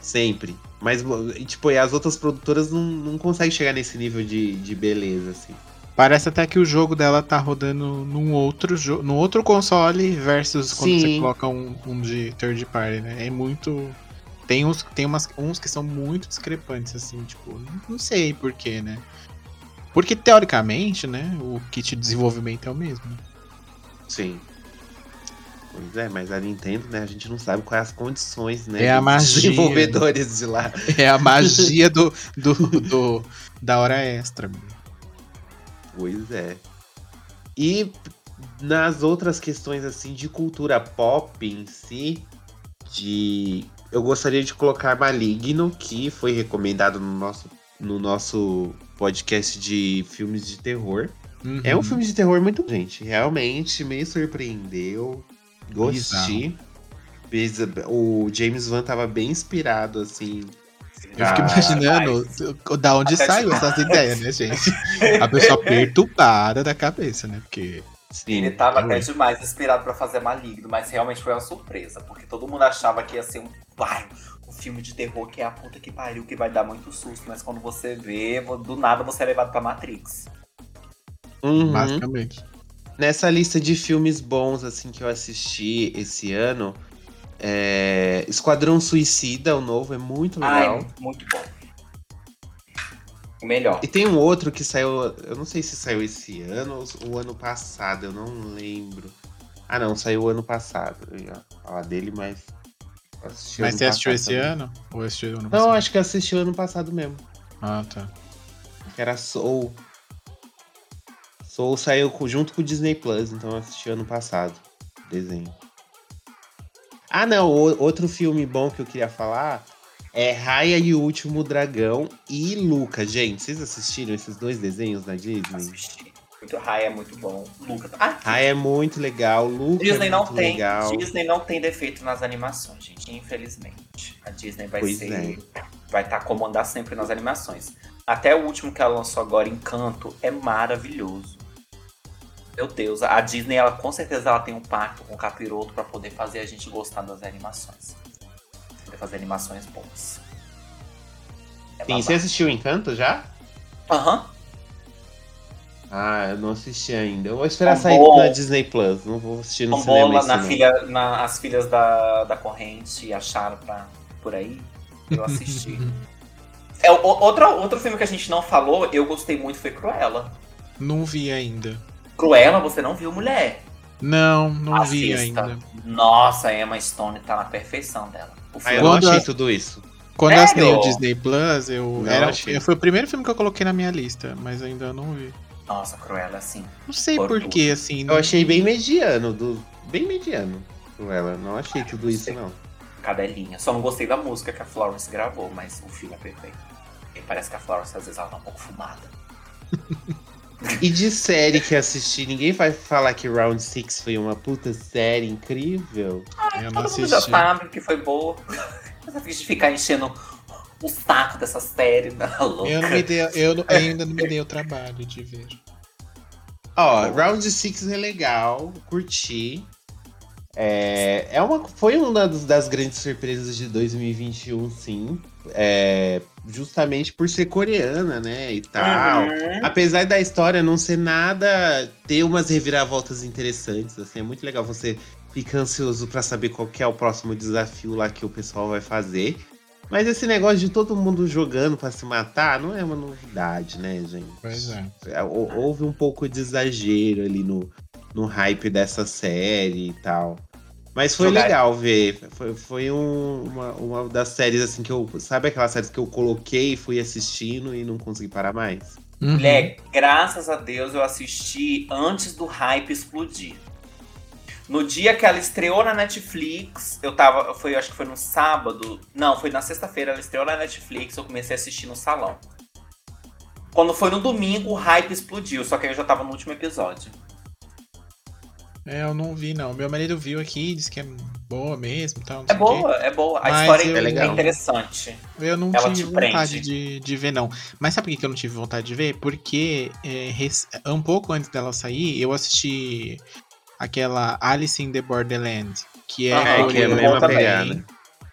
Sempre. Mas, tipo, as outras produtoras não, não conseguem chegar nesse nível de, de beleza, assim. Parece até que o jogo dela tá rodando num outro jogo, num outro console versus quando Sim. você coloca um, um de third party, né? É muito. Tem uns, tem umas, uns que são muito discrepantes, assim, tipo, não, não sei porquê, né? Porque teoricamente, né, o kit de desenvolvimento é o mesmo. Sim. Pois é, mas a Nintendo, né, a gente não sabe quais as condições, né, É a dos magia. desenvolvedores de lá. É a magia do, (laughs) do, do- da hora extra. Pois é. E nas outras questões, assim, de cultura pop em si, de... Eu gostaria de colocar Maligno, que foi recomendado no nosso, no noso podcast de filmes de terror. É um Uhum. filme de terror muito gente. Realmente me surpreendeu. Gostei. O James Van tava bem inspirado, assim. Eu fico Ah, imaginando da onde Até saiu demais. essas ideias, né, gente? A pessoa perturbada da cabeça, né? Porque. Sim, Ele tava é até demais inspirado pra fazer Maligno, mas realmente foi uma surpresa, porque todo mundo achava que ia ser um, ai, um filme de terror que é a puta que pariu, que vai dar muito susto, mas quando você vê, do nada você é levado pra Matrix. Uhum. Basicamente. Nessa lista de filmes bons, assim, que eu assisti esse ano, é... Esquadrão Suicida, o novo, é muito legal. Ai, muito bom. O melhor. E tem um outro que saiu, eu não sei se saiu esse ano ou o ano passado, eu não lembro. Ah, não, saiu o ano passado. Eu ia falar dele, mas Assisti Mas ano você assistiu esse também. ano? Ou assistiu ano Não, passado? acho que assisti ano passado mesmo. Ah, tá. Que era Soul. Soul saiu junto com o Disney Plus, então eu assisti ano passado. Desenho. Ah, não. outro filme bom que eu queria falar é Raya e o Último Dragão e Luca. Gente, vocês assistiram esses dois desenhos na Disney? Assisti. Muito Raya é muito bom. Luca. Ah, Raya é muito legal, Luca Disney é não tem. legal. Disney não tem defeito nas animações, gente. Infelizmente. A Disney vai Pois ser. é. Vai estar comandar sempre nas animações. Até o último que ela lançou agora, Encanto, é maravilhoso. Meu Deus, a Disney, ela com certeza ela tem um pacto com o Capiroto pra poder fazer a gente gostar das animações. Poder fazer animações boas. É Sim, você assistiu Encanto já? Aham. Ah, eu não assisti ainda. Eu vou esperar Tá sair na Disney Plus. Não vou assistir no cinema Tombola esse na não. filha, na, as filhas da, da corrente acharam pra, por aí. Eu assisti. (laughs) é, o- outro, outro filme que a gente não falou, eu gostei muito, foi Cruella. Não vi ainda. Cruella, você não viu, mulher? Não, não vi Assista. ainda. Nossa, a Emma Stone tá na perfeição dela. O Ah, eu filme não achei tudo isso. Quando eu assinei o Sério? Disney Plus, eu. Não, Era, achei. foi o primeiro filme que eu coloquei na minha lista, mas ainda não vi. Nossa, Cruella, assim. Não sei Por por assim. Eu achei bem mediano, do... bem mediano com ela. Não achei tudo isso, sei. não. Cadelinha. Só não gostei da música que a Florence gravou, mas o filme é perfeito. E parece que a Florence às vezes ela tá um pouco fumada. (laughs) E de série que assisti, ninguém vai falar que Round Six foi uma puta série incrível. eu não Todo mundo já assisti. sabe que foi boa. Mas a gente ficar enchendo o saco dessa série, né? louca. Eu, não me dei, eu não- ainda não me dei o trabalho de ver. Ó, Round Six é legal, curti. É, é uma, foi uma das, das grandes surpresas de 2021, sim. É, justamente por ser coreana, né? E tal. Uhum. Apesar da história não ser nada, ter umas reviravoltas interessantes, assim, é muito legal você fica ansioso pra saber qual é o próximo desafio lá que o pessoal vai fazer. Mas esse negócio de todo mundo jogando pra se matar não é uma novidade, né, gente? Pois é. É, hou- Houve um pouco de exagero ali no, no hype dessa série e tal. Mas foi Jogar- legal ver. Foi, foi um- uma, uma das séries assim que eu. Sabe aquelas séries que eu coloquei, fui assistindo e não consegui parar mais? Uhum. Mulher, graças a Deus eu assisti antes do hype explodir. No dia que ela estreou na Netflix, eu tava. Foi, acho que foi no sábado. Não, foi na sexta-feira, ela estreou na Netflix, eu comecei a assistir no salão. Quando foi no domingo, o hype explodiu, só que aí eu já tava no último episódio. É, eu não vi, não. Meu marido viu aqui, disse que é boa mesmo tal. não É sei o quê. boa, é boa. A Mas história eu- é, É legal. interessante. Eu não Ela tive vontade de, de ver, não. Mas sabe por que eu não tive vontade de ver? Porque é, um pouco antes dela sair, eu assisti aquela Alice in the Borderland, que é, Ah, É, que é a mesma pegada.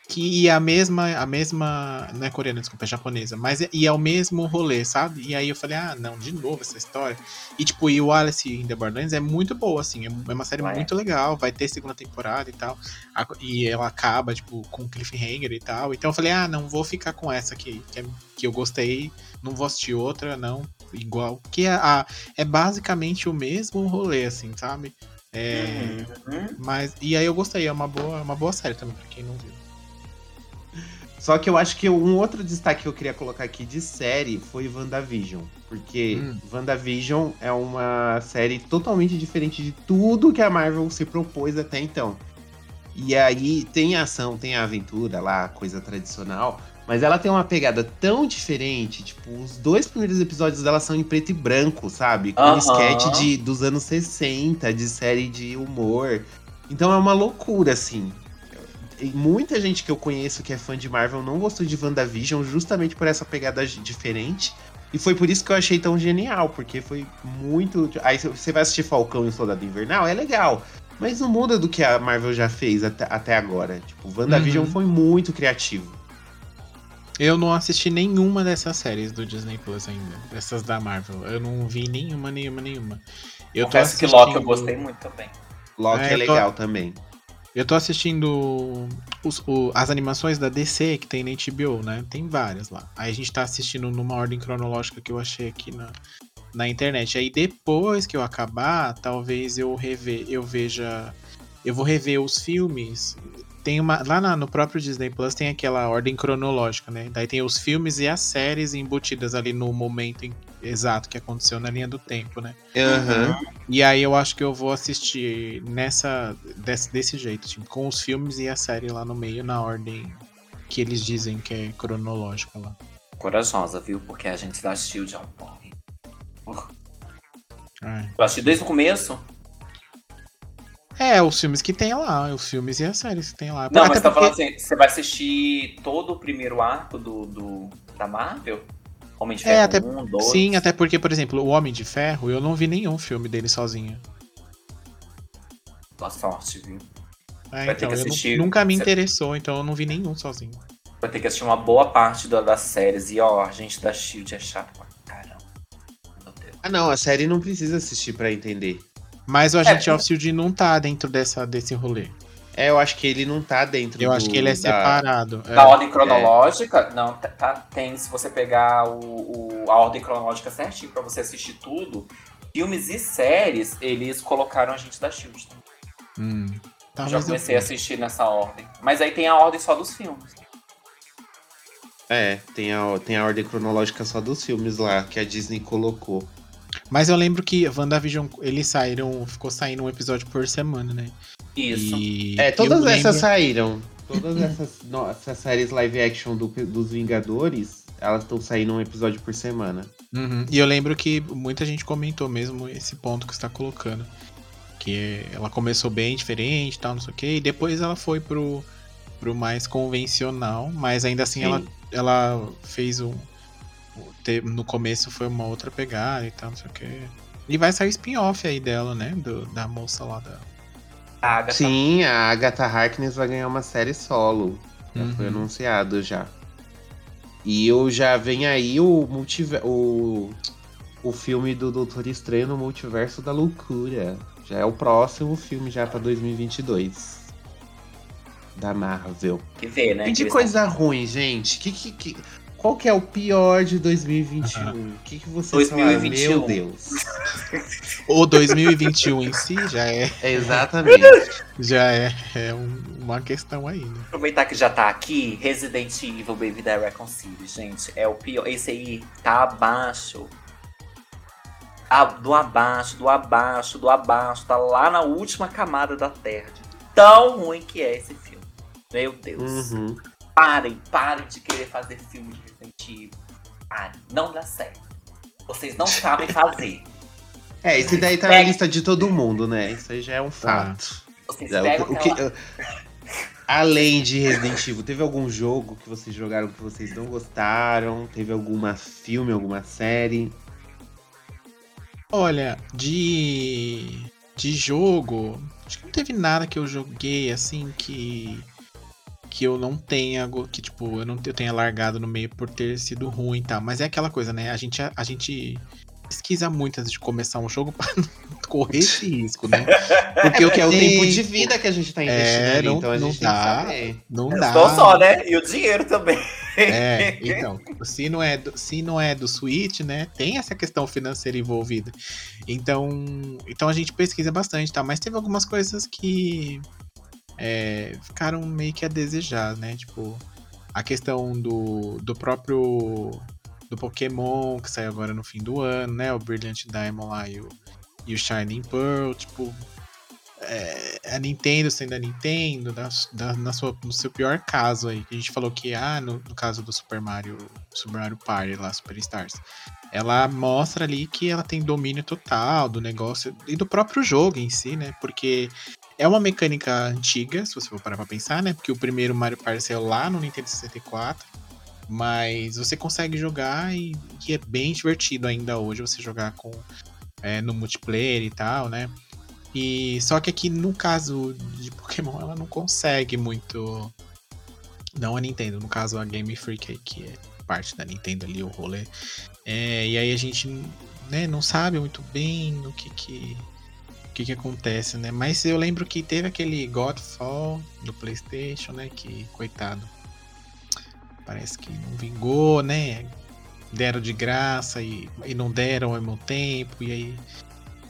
Que é a mesma, a mesma, não é coreana, desculpa, é japonesa, mas é, e é o mesmo rolê, sabe? E aí eu falei, ah, não, de novo essa história. E tipo, e o Alice in the Borderlands é muito boa, assim, é é uma série Vai. muito legal, vai ter segunda temporada e tal. A- e ela acaba, tipo, com cliffhanger e tal. Então eu falei, ah, não vou ficar com essa aqui, que, é- que eu gostei, não vou assistir outra, não, igual. Que é, a, é basicamente o mesmo rolê, assim, sabe? É, Uhum. mas, e aí eu gostei, é uma boa, uma boa série também, pra quem não viu. Só que eu acho que um outro destaque que eu queria colocar aqui de série foi WandaVision. Porque Hum. WandaVision é uma série totalmente diferente de tudo que a Marvel se propôs até então. E aí tem a ação, tem a aventura lá, coisa tradicional. Mas ela tem uma pegada tão diferente. Tipo, os dois primeiros episódios dela são em preto e branco, sabe? Com um Aham. sketch de, dos anos 60, de série de humor. Então é uma loucura, assim. Muita gente que eu conheço que é fã de Marvel não gostou de WandaVision justamente por essa pegada diferente. E foi por isso que eu achei tão genial, porque foi muito. Aí se você vai assistir Falcão e o Soldado Invernal, é legal. Mas não muda do que a Marvel já fez até, até agora. Tipo, WandaVision Uhum. foi muito criativo. Eu não assisti nenhuma dessas séries do Disney Plus ainda. Dessas da Marvel. Eu não vi nenhuma, nenhuma, nenhuma. Eu tô Confesso que Loki eu assistindo- gostei muito também. Loki É, é, eu tô- legal também. Eu tô assistindo os- o- as animações da DC que tem na HBO, né? Tem várias lá. Aí a gente tá assistindo numa ordem cronológica que eu achei aqui na, na internet. Aí depois que eu acabar, talvez eu rever, eu veja. Eu vou rever os filmes tem uma. Lá na- no próprio Disney Plus tem aquela ordem cronológica, né? Daí tem os filmes e as séries embutidas ali no momento em- exato que aconteceu na linha do tempo, né? Aham. E aí eu acho que eu vou assistir nessa. desse, desse jeito, tipo, com os filmes e a série lá no meio, na ordem que eles dizem que é cronológica lá. Corajosa, viu? Porque a gente é um porre. É. Eu assisti desde o começo. É, os filmes que tem lá, os filmes e as séries que tem lá. Não, Até mas tá porque- falando assim, você vai assistir todo o primeiro arco do, do- da Marvel? Homem de É, Ferro até- 1, 2? Sim, até porque, por exemplo, o Homem de Ferro, eu não vi nenhum filme dele sozinho. Boa sorte, viu? É, Vai ter então, que eu nu- assistir- nunca me interessou, então eu não vi nenhum sozinho. Vai ter que assistir uma boa parte da- das séries. E ó, a gente da Shield é chato pra caramba. Meu Deus. Ah, não, a série não precisa assistir pra entender. Mas o Agente É. of Shield não tá dentro dessa, desse rolê. É, eu acho que ele não tá dentro Eu do- acho que ele é da- separado. é. Na ordem cronológica, não, tá, tá- tem, se você pegar o, o- a ordem cronológica certinho pra você assistir tudo, filmes e séries, eles colocaram a gente da Shield. Hum, Já talvez eu- comecei a assistir nessa ordem. Mas aí tem a ordem só dos filmes. É, tem a, tem a ordem cronológica só dos filmes lá que a Disney colocou. Mas eu lembro que WandaVision, eles saíram, ficou saindo um episódio por semana, né? Isso. E É, todas essas saíram. Todas essas, no- essas séries live action do- dos Vingadores, elas estão saindo um episódio por semana. Uhum. E eu lembro que muita gente comentou mesmo esse ponto que você tá colocando. Que ela começou bem diferente e tal, não sei o quê. E depois ela foi pro, pro mais convencional. Mas ainda assim Sim. ela, ela fez um. No começo foi uma outra pegada e tal, não sei o quê. E vai sair spin-off aí dela, né? do- da moça lá da. A Agatha Sim, a Agatha Harkness vai ganhar uma série solo. Já Uhum. foi anunciado já. E eu já vem aí o multiver o o filme do Doutor Estranho no Multiverso da Loucura. Já é o próximo filme já pra 2022. Da Marvel. que vê, né? E que de coisa ruim, gente. Que, que, que- qual que é o pior de 2021? O que, que vocês 2021. falaram? Meu Deus. O 2021 em si já é, É exatamente. (laughs) já é, é um- uma questão aí, né? Aproveitar que já tá aqui, Resident Evil Baby The Reconcile, gente. É o pior. Esse aí tá abaixo. Ah, do abaixo, do abaixo, do abaixo. Tá lá na última camada da Terra. de Tão ruim que é esse filme. Meu Deus. Uhum. Parem, parem de querer fazer filme de Resident Evil. Parem. Não dá certo. Vocês não (laughs) sabem fazer. É, esse daí tá na lista de todo mundo, né? Isso aí já é um fato. Vocês É, pegam o, o que- aquela... além de Resident Evil, teve algum jogo que vocês jogaram que vocês não gostaram? Teve alguma filme, alguma série? Olha, de de jogo, acho que não teve nada que eu joguei assim que que eu não tenha que tipo, eu não eu tenha largado no meio por ter sido ruim e tal, mas é aquela coisa, né? A gente a, gente pesquisa muito antes de começar um jogo (laughs) pra não correr esse risco, né? Porque o que é o tempo Tempo. de vida que a gente tá investindo É, ali, não- então a não gente dá. tem que saber. Não dá. Estou só, né? E o dinheiro também. É, então, se não é, do, se não é do Switch, né, tem essa questão financeira envolvida. Então, então a gente pesquisa bastante, tá? Mas teve algumas coisas que é, ficaram meio que a desejar, né? Tipo, a questão do, do próprio do Pokémon que saiu agora no fim do ano, né? O Brilliant Diamond lá e o, e o Shining Pearl, tipo, é, a Nintendo sendo a Nintendo, da, da- na sua, no seu pior caso aí, que a gente falou que, ah, no, no caso do Super Mario, Super Mario Party lá, Super Stars, ela mostra ali que ela tem domínio total do negócio e do próprio jogo em si, né? Porque é uma mecânica antiga, se você for parar pra pensar, né? Porque o primeiro Mario Party saiu lá no Nintendo 64, mas você consegue jogar e, e é bem divertido ainda hoje você jogar com é, no multiplayer e tal, né? E só que aqui no caso de Pokémon ela não consegue muito. Não a Nintendo, no caso a Game Freak, que é parte da Nintendo ali, o rolê. É, e aí a gente né, não sabe muito bem o que que, que que acontece, né? Mas eu lembro que teve aquele Godfall do PlayStation, né? Que, coitado, parece que não vingou, né? Deram de graça e, e não deram ao mesmo tempo, e aí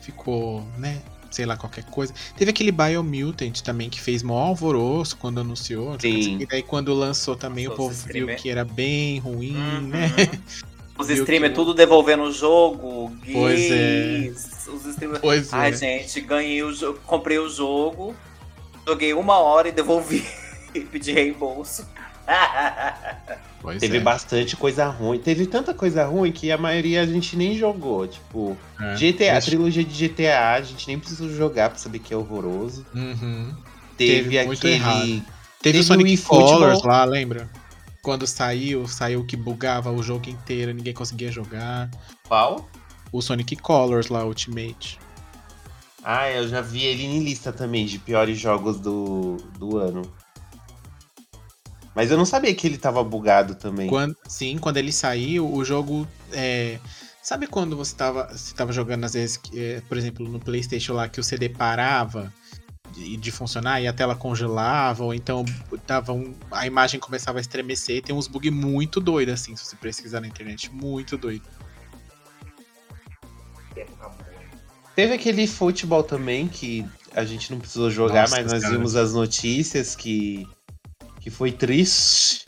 ficou, né? sei lá, qualquer coisa. Teve aquele Biomutant também que fez mó alvoroço quando anunciou. Sim. E daí quando lançou também Lançou o povo viu que era bem ruim, Uhum. né? (laughs) Os streamers que- tudo devolvendo o jogo. Pois é. Os streamers. Pois Ai, é. gente, ganhei o jogo, comprei o jogo, joguei uma hora e devolvi. (laughs) e pedi reembolso. (laughs) Pois Teve é. bastante coisa ruim. Teve tanta coisa ruim que a maioria a gente nem jogou. Tipo, É. GTA, a Mas- trilogia de GTA, a gente nem precisou jogar pra saber que é horroroso. Uhum. Teve, Teve muito aquele. errado. Teve, Teve o Sonic. Colors lá, lembra? Quando saiu, saiu que bugava o jogo inteiro, ninguém conseguia jogar. Qual? O Sonic Colors lá, Ultimate. Ah, eu já vi ele em lista também de piores jogos do, do ano. Mas eu não sabia que ele tava bugado também. Quando, sim, quando ele saiu, o jogo. é, sabe quando você tava, você tava jogando, às vezes, é, por exemplo, no PlayStation lá, que o CD parava de, de funcionar e a tela congelava, ou então tava um- a imagem começava a estremecer. Tem uns bugs muito doidos, assim, se você pesquisar na internet. Muito doido. Teve aquele futebol também que a gente não precisou jogar, Nossa, mas nós cara. vimos as notícias que, que foi triste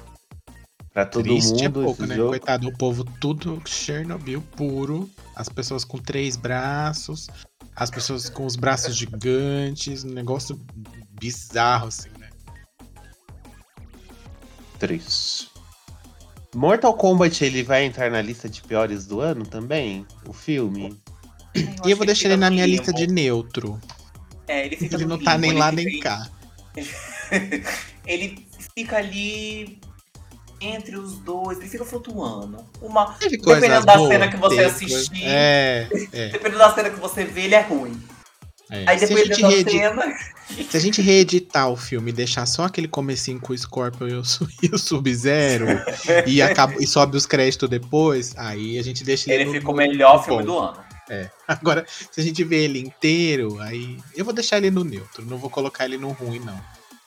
pra todo Triste é mundo pouco, esse né? jogo. Coitado, o povo tudo Chernobyl puro. As pessoas com três braços, as pessoas com os braços gigantes, um negócio bizarro, assim, né? Triste. Mortal Kombat ele vai entrar na lista de piores do ano também? O filme? E eu vou deixar ele na minha lista de neutro. É, ele fica Ele não tá nem lá nem em- cá. (laughs) ele fica ali entre os dois, ele fica flutuando. Uma, Teve dependendo da boas, cena que você assistir, É, é. dependendo da cena que você vê, ele é ruim. é. Aí depois gente dessa reedi- cena. Se a gente reeditar o filme e deixar só aquele comecinho com o Scorpion e o, Su- (laughs) o Sub-Zero e, acaba- e sobe os créditos depois, aí a gente deixa ele, Ele no- fica o melhor no filme bom. do ano. (laughs) Agora, se a gente vê ele inteiro, aí eu vou deixar ele no neutro, não vou colocar ele no ruim, não.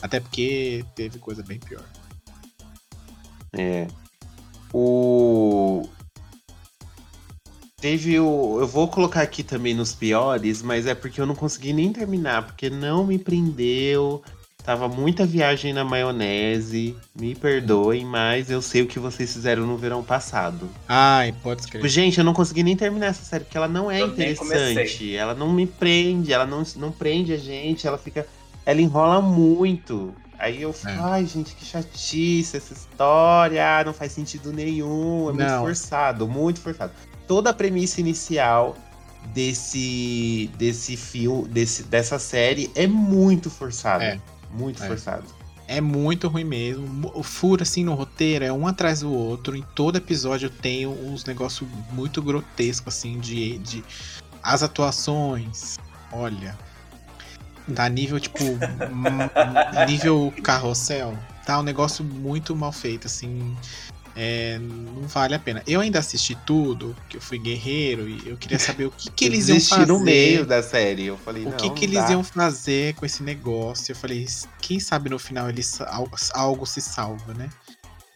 Até porque teve coisa bem pior. É. O. Teve o. Eu vou colocar aqui também nos piores, mas é porque eu não consegui nem terminar, porque não me prendeu. Tava muita viagem na maionese. Me perdoem, mas eu sei o que vocês fizeram no verão passado. Ai, pode Tipo, escrever. gente, eu não consegui nem terminar essa série, porque ela não é Eu interessante. Ela não me prende, ela não, não prende a gente, ela fica. Ela enrola muito. Aí eu fico, É. ai, gente, que chatice essa história, ah, não faz sentido nenhum, é muito Não. forçado, muito forçado. Toda a premissa inicial desse desse filme, desse, dessa série é muito forçada. É. Muito É. forçado. É muito ruim mesmo. O furo, assim, no roteiro é um atrás do outro. Em todo episódio tem uns negócios muito grotescos, assim, de, de. As atuações. Olha. Tá nível, tipo. (laughs) nível carrossel. Tá um negócio muito mal feito, assim. É, não vale a pena. Eu ainda assisti tudo, que eu fui guerreiro, e eu queria saber o que, que eles iam fazer. no meio da série. Eu falei, O não, que, que não eles dá. iam fazer com esse negócio? Eu falei, quem sabe no final eles al- algo se salva, né?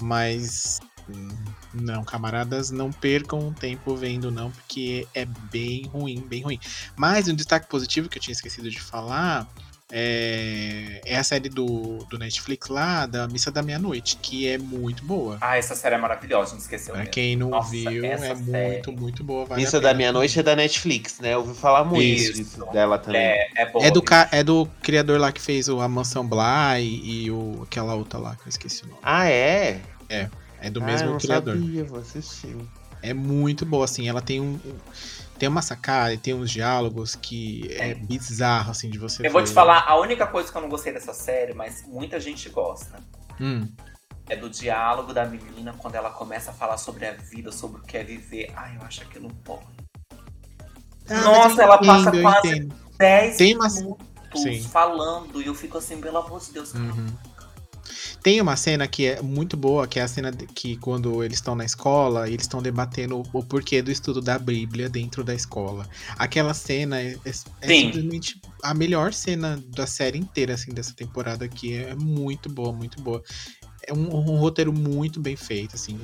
Mas hum, não, camaradas, não percam tempo vendo não, porque é bem ruim, bem ruim. Mas um destaque positivo que eu tinha esquecido de falar é, é a série do, do Netflix lá, da Missa da Meia-Noite, que é muito boa. Ah, essa série é maravilhosa, gente esqueceu Pra mesmo. quem não Nossa, viu, é série. muito, muito boa. Vale Isso a da meia-noite é da Netflix, né? Eu ouvi falar muito Isso. disso dela também. É, é boa. É do, ca- é do criador lá que fez o A Mansão Bly e, o, aquela outra lá, que eu esqueci o nome. Ah, é? É do ah, mesmo eu não criador. sabia, vou assistir. É muito boa, assim. Ela tem um. um- Tem uma sacada e tem uns diálogos que é bizarro, assim, de você Eu vou ver. te falar, a única coisa que eu não gostei dessa série, mas muita gente gosta, Hum, é do diálogo da menina quando ela começa a falar sobre a vida, sobre o que é viver. Ai, eu acho aquilo pouco. Ah, Nossa, ela passa entendo, eu quase- entendo. 10 Tem uma- minutos Sim. falando e eu fico assim, pelo amor de Deus, cara. Tem uma cena que é muito boa, que é a cena que quando eles estão na escola, eles estão debatendo o, porquê do estudo da Bíblia dentro da escola. Aquela cena é, é- é Sim. simplesmente a melhor cena da série inteira, assim, dessa temporada aqui. É muito boa, muito boa. É um, um roteiro muito bem feito, assim.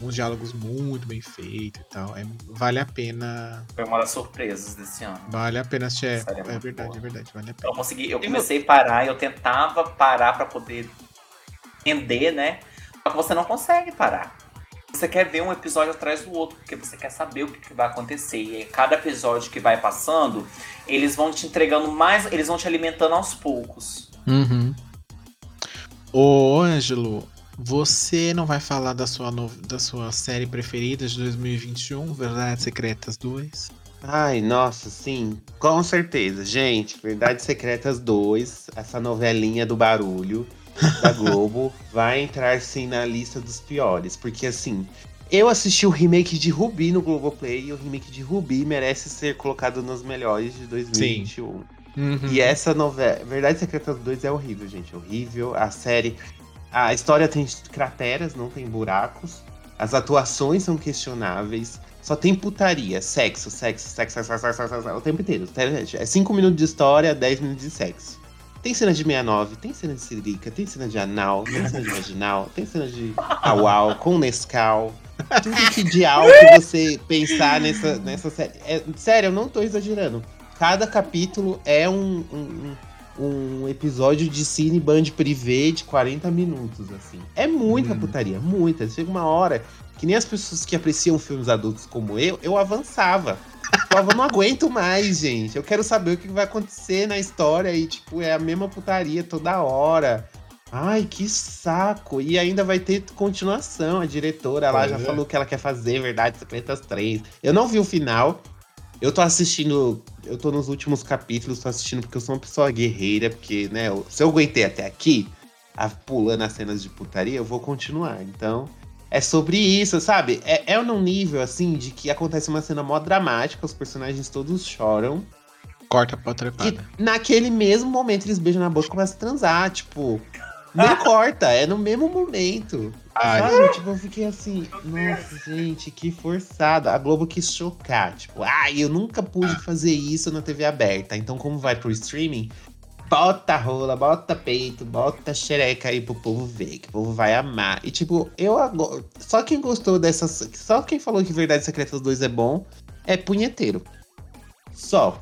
Uns diálogos muito bem feitos e tal. É, vale a pena. Foi uma das surpresas desse ano. Vale a pena assistir. É, é é verdade, boa. é verdade. Vale a pena. Eu consegui, eu comecei a parar, eu tentava parar pra poder entender, né? Só que você não consegue parar. Você quer ver um episódio atrás do outro, porque você quer saber o que, que vai acontecer. E aí, cada episódio que vai passando, eles vão te entregando mais, eles vão te alimentando aos poucos. Uhum. Ô, Ângelo, você não vai falar da sua, no- da sua série preferida de 2021, Verdades Secretas 2? Ai, nossa, sim, com certeza. Gente, Verdades Secretas 2, essa novelinha do barulho da (laughs) Globo, vai entrar sim na lista dos piores. Porque assim, eu assisti o remake de Ruby no Globoplay e o remake de Ruby merece ser colocado nos melhores de 2021. Uhum. E essa novela, Verdades Secretas 2 é horrível, gente. Horrível. A série. A história tem crateras, não tem buracos. As atuações são questionáveis. Só tem putaria, sexo, sexo, sexo, sexo, sexo, sexo, sexo, o tempo inteiro. É 5 minutos de história, 10 minutos de sexo. Tem cena de 69, tem cena de sirica, tem cena de anal, tem cena de vaginal, tem cena de auau, com Nescau. (laughs) Tudo que de álcool você pensar nessa, nessa série. É, sério, eu não tô exagerando. Cada capítulo é um, um episódio de cine band privê de 40 minutos, assim. É muita Hum. putaria, muita. Chega uma hora que nem as pessoas que apreciam filmes adultos como eu, eu avançava. Falava, não aguento mais, gente. Eu quero saber o que vai acontecer na história e, tipo, é a mesma putaria toda hora. Ai, que saco! E ainda vai ter continuação. A diretora lá já é. falou que ela quer fazer Verdades Secretas 3. Eu não vi o final. Eu tô assistindo. Eu tô nos últimos capítulos, tô assistindo porque eu sou uma pessoa guerreira. Porque, né, eu- se eu aguentei até aqui, a, pulando as cenas de putaria, eu vou continuar. Então, é sobre isso, sabe? É, é num nível, assim, de que acontece uma cena mó dramática, os personagens todos choram. Corta pra E trepada. naquele mesmo momento eles beijam na boca e começam a transar, tipo. Nem (laughs) corta, é no mesmo momento. Ai. Sabe? Tipo, eu fiquei assim, nossa, gente, que forçada. A Globo quis chocar. Tipo, ai, eu nunca pude fazer isso na TV aberta. Então, como vai pro streaming, bota rola, bota peito, bota xereca aí pro povo ver, que o povo vai amar. E tipo, eu agora. Só quem gostou dessas. Só quem falou que Verdades Secretas 2 é bom é punheteiro. Só.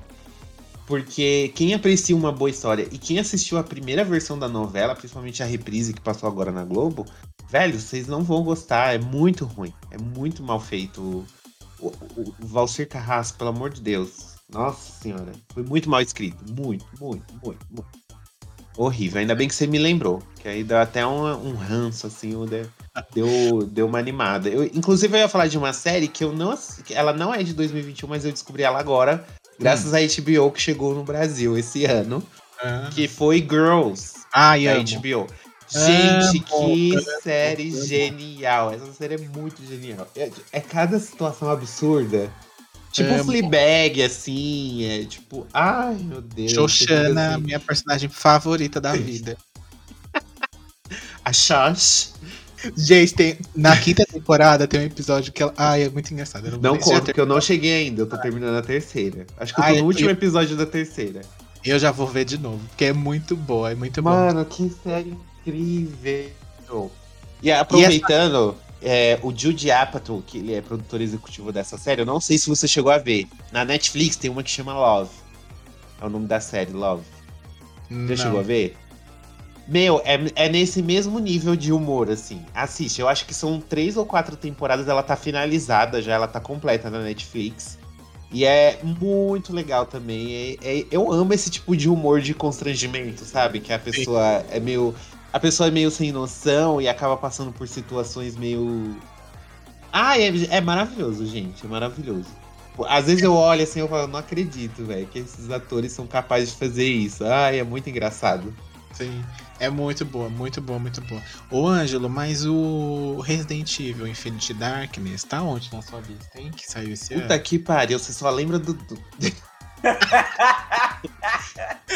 Porque quem aprecia uma boa história e quem assistiu a primeira versão da novela, principalmente a reprise que passou agora na Globo, velho, vocês não vão gostar. É muito ruim. É muito mal feito. O, o, o Valcir Carrasco, pelo amor de Deus. Nossa senhora. Foi muito mal escrito. Muito, muito, muito, muito. Horrível. Ainda bem que você me lembrou. Que aí deu até um, um ranço, assim. Deu, deu uma animada. Eu, inclusive, eu ia falar de uma série que eu não. Ela não é de 2021, mas eu descobri ela agora. Graças à HBO que chegou no Brasil esse ano. Ah. Que foi Girls. Ai, da amo. HBO. Gente, Amo, que amo, série genial. Essa série é muito genial. É, é cada situação absurda. Tipo Amo. Fleabag, assim. É tipo, ai meu Deus. Xoxana, assim, minha personagem favorita da (laughs) vida. A Xox. Gente, tem, na quinta temporada tem um episódio que ela. Ai, é muito engraçado. eu Não você já conto, porque eu não cheguei ainda. Eu tô terminando a terceira. Acho que eu tô Ai, no eu- último episódio da terceira. Eu já vou ver de novo, porque é muito boa, é muito bom. Mano, que série incrível. E aproveitando, é, o Jude Apatow, que ele é produtor executivo dessa série, eu não sei se você chegou a ver. Na Netflix tem uma que chama Love. É o nome da série, Love. Já Não. chegou a ver? Meu, é, é nesse mesmo nível de humor, assim. Assiste, eu acho que são três ou quatro temporadas, ela tá finalizada já, ela tá completa na Netflix. E é muito legal também. É- é- eu amo esse tipo de humor de constrangimento, sabe? Que a pessoa é meio. A pessoa é meio sem noção e acaba passando por situações meio. Ah, é, é maravilhoso, gente. É maravilhoso. Às vezes eu olho assim e falo, não acredito, velho, que esses atores são capazes de fazer isso. Ai, é muito engraçado. Sim. É muito boa, muito boa, muito boa. Ô, Ângelo, mas o Resident Evil Infinity Darkness tá onde na sua lista, hein? Que saiu esse Puta ano. que pariu, você só lembra do. do- (laughs)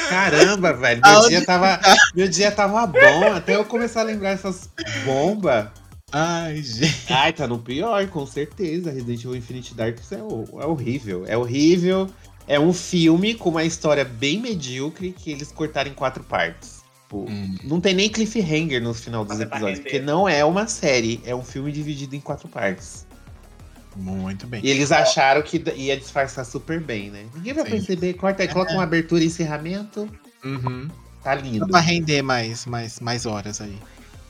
Caramba, velho. Meu Aonde dia, tava, meu dia tava bom até eu começar a lembrar essas bombas. Ai, gente. Ai, tá no pior, com certeza. Resident Evil Infinite Darkness é, é horrível. É horrível. É um filme com uma história bem medíocre que eles cortaram em quatro partes. Tipo, Hum. não tem nem cliffhanger no final dos Mas episódios, porque não é uma série, é um filme dividido em quatro partes. Muito bem. E eles acharam que ia disfarçar super bem, né? Ninguém vai Sim. perceber, corta aí, coloca uma abertura e encerramento, Uhum. tá lindo. Dá pra render mais, mais, mais horas aí.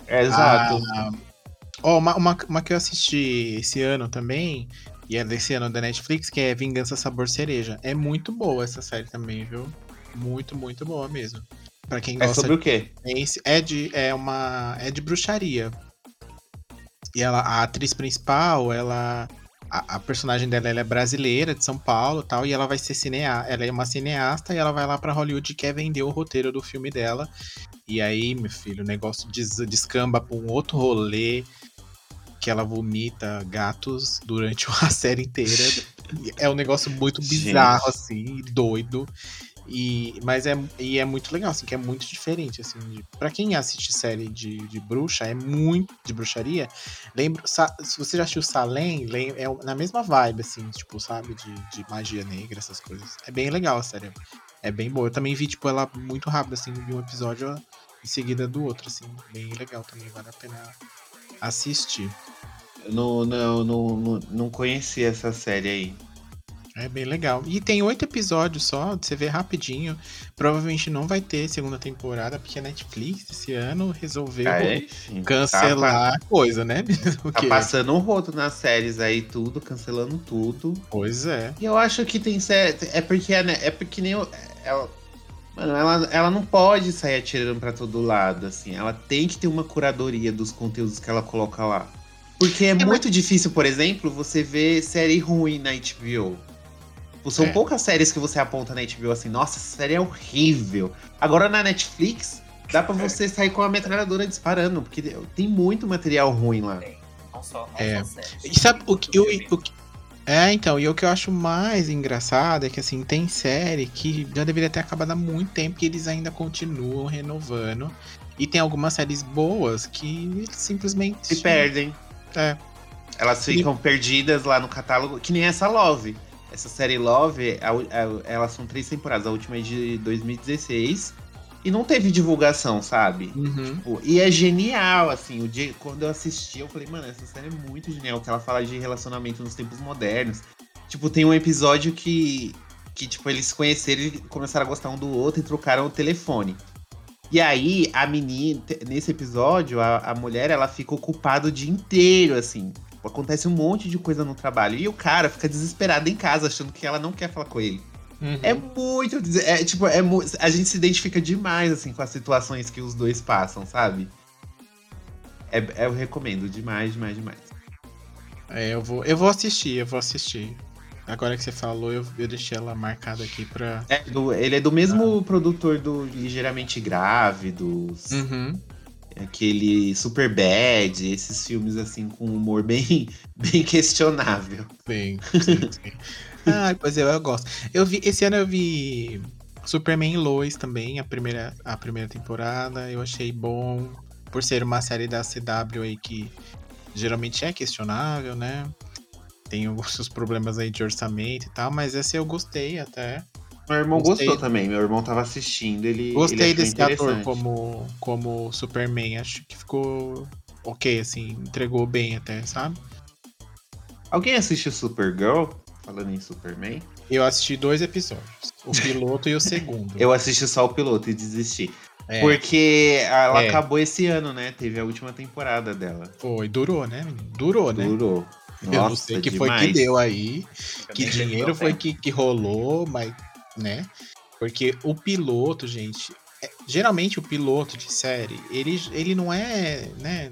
É, exato. Ah, ó, uma, uma, uma que eu assisti esse ano também, e é desse ano da Netflix, que é Vingança Sabor Cereja. É muito boa essa série também, viu? Muito, muito boa mesmo. Pra quem É gosta sobre o quê? Esse é de é uma é de bruxaria. E ela a atriz principal, ela a, a personagem dela ela é brasileira de São Paulo, e tal, e ela vai ser cineasta, ela é uma cineasta e ela vai lá pra Hollywood e quer vender o roteiro do filme dela. E aí, meu filho, o negócio des- descamba pra um outro rolê que ela vomita gatos durante (laughs) a série inteira. (laughs) É um negócio muito Gente. bizarro assim, doido. E, mas é, e é muito legal, assim, que é muito diferente, assim. De, pra quem assiste série de, de bruxa, é muito de bruxaria. Lembra, Sa- se você já assistiu Salem, lem- é na mesma vibe, assim, tipo, sabe, de, de magia negra, essas coisas. É bem legal a série. É bem boa. Eu também vi, tipo, ela muito rápido, assim, de um episódio em seguida do outro, assim. Bem legal também, vale a pena assistir. Não, não, não, não, conhecia essa série aí. É bem legal. E tem oito episódios só, você vê rapidinho. Provavelmente não vai ter segunda temporada, porque a Netflix esse ano resolveu é? Cancelar a coisa, né? (laughs) Tá, tá passando um rodo nas séries aí, tudo, cancelando tudo. Pois é. E eu acho que tem série. É porque, né, é porque nem. eu- Ela, mano, ela, ela não pode sair atirando pra todo lado, assim. Ela tem que ter uma curadoria dos conteúdos que ela coloca lá. Porque é, muito difícil, por exemplo, você ver série ruim na HBO. São É. poucas séries que você aponta na HBO assim, nossa, essa série é horrível. Agora na Netflix, dá pra você sair com a metralhadora disparando, porque tem muito material ruim lá. Tem. Não só, não É. só séries. E sabe o que, eu, o que- É, então, e o que eu acho mais engraçado é que, assim, tem série que já deveria ter acabado há muito tempo e eles ainda continuam renovando. E tem algumas séries boas que simplesmente. Se perdem. É. Elas E- ficam perdidas lá no catálogo, que nem essa Love. Essa série Love, elas são três temporadas, a última é de 2016. E não teve divulgação, sabe? Uhum. Tipo, E é genial, assim. O dia, quando eu assisti, eu falei, mano, essa série é muito genial, que ela fala de relacionamento nos tempos modernos. Tipo, tem um episódio que, que tipo, eles se conheceram e começaram a gostar um do outro e trocaram o telefone. E aí, a menina, nesse episódio, a, a mulher, ela fica ocupada o dia inteiro, assim. Acontece um monte de coisa no trabalho. E o cara fica desesperado em casa, achando que ela não quer falar com ele. Uhum. É muito. É, tipo, é a gente se identifica demais, assim, com as situações que os dois passam, sabe? É, é- eu recomendo demais, demais, demais. É, eu vou, eu vou assistir, eu vou assistir. Agora que você falou, eu, eu deixei ela marcada aqui pra. É do- ele é do mesmo produtor do Ligeiramente Grávidos, Uhum. Aquele Super Bad, esses filmes, assim, com humor bem, (laughs) bem questionável. Sim, sim, sim. (laughs) ah, pois eu, eu gosto. Eu vi, esse ano eu vi Superman Lois também, a primeira, a primeira temporada. Eu achei bom, por ser uma série da CW aí que geralmente é questionável, né? Tem os seus (laughs) problemas aí de orçamento e tal, mas esse eu gostei até. Meu irmão Gostei. gostou também, meu irmão tava assistindo, ele, Gostei ele desse ator como, como Superman. Acho que ficou ok, assim, entregou bem até, sabe? Alguém assistiu Supergirl? Falando em Superman? Eu assisti dois episódios, o piloto e o segundo. (laughs) Eu assisti só o piloto e desisti. É, Porque ela É. acabou esse ano, né? Teve a última temporada dela. Foi, durou, né, menino? Durou, né? Durou. Eu não Nossa, sei o que demais. foi que deu aí, que dinheiro foi né? que, que rolou, mas, né? Porque o piloto, gente, é- geralmente o piloto de série, ele, ele não é, né?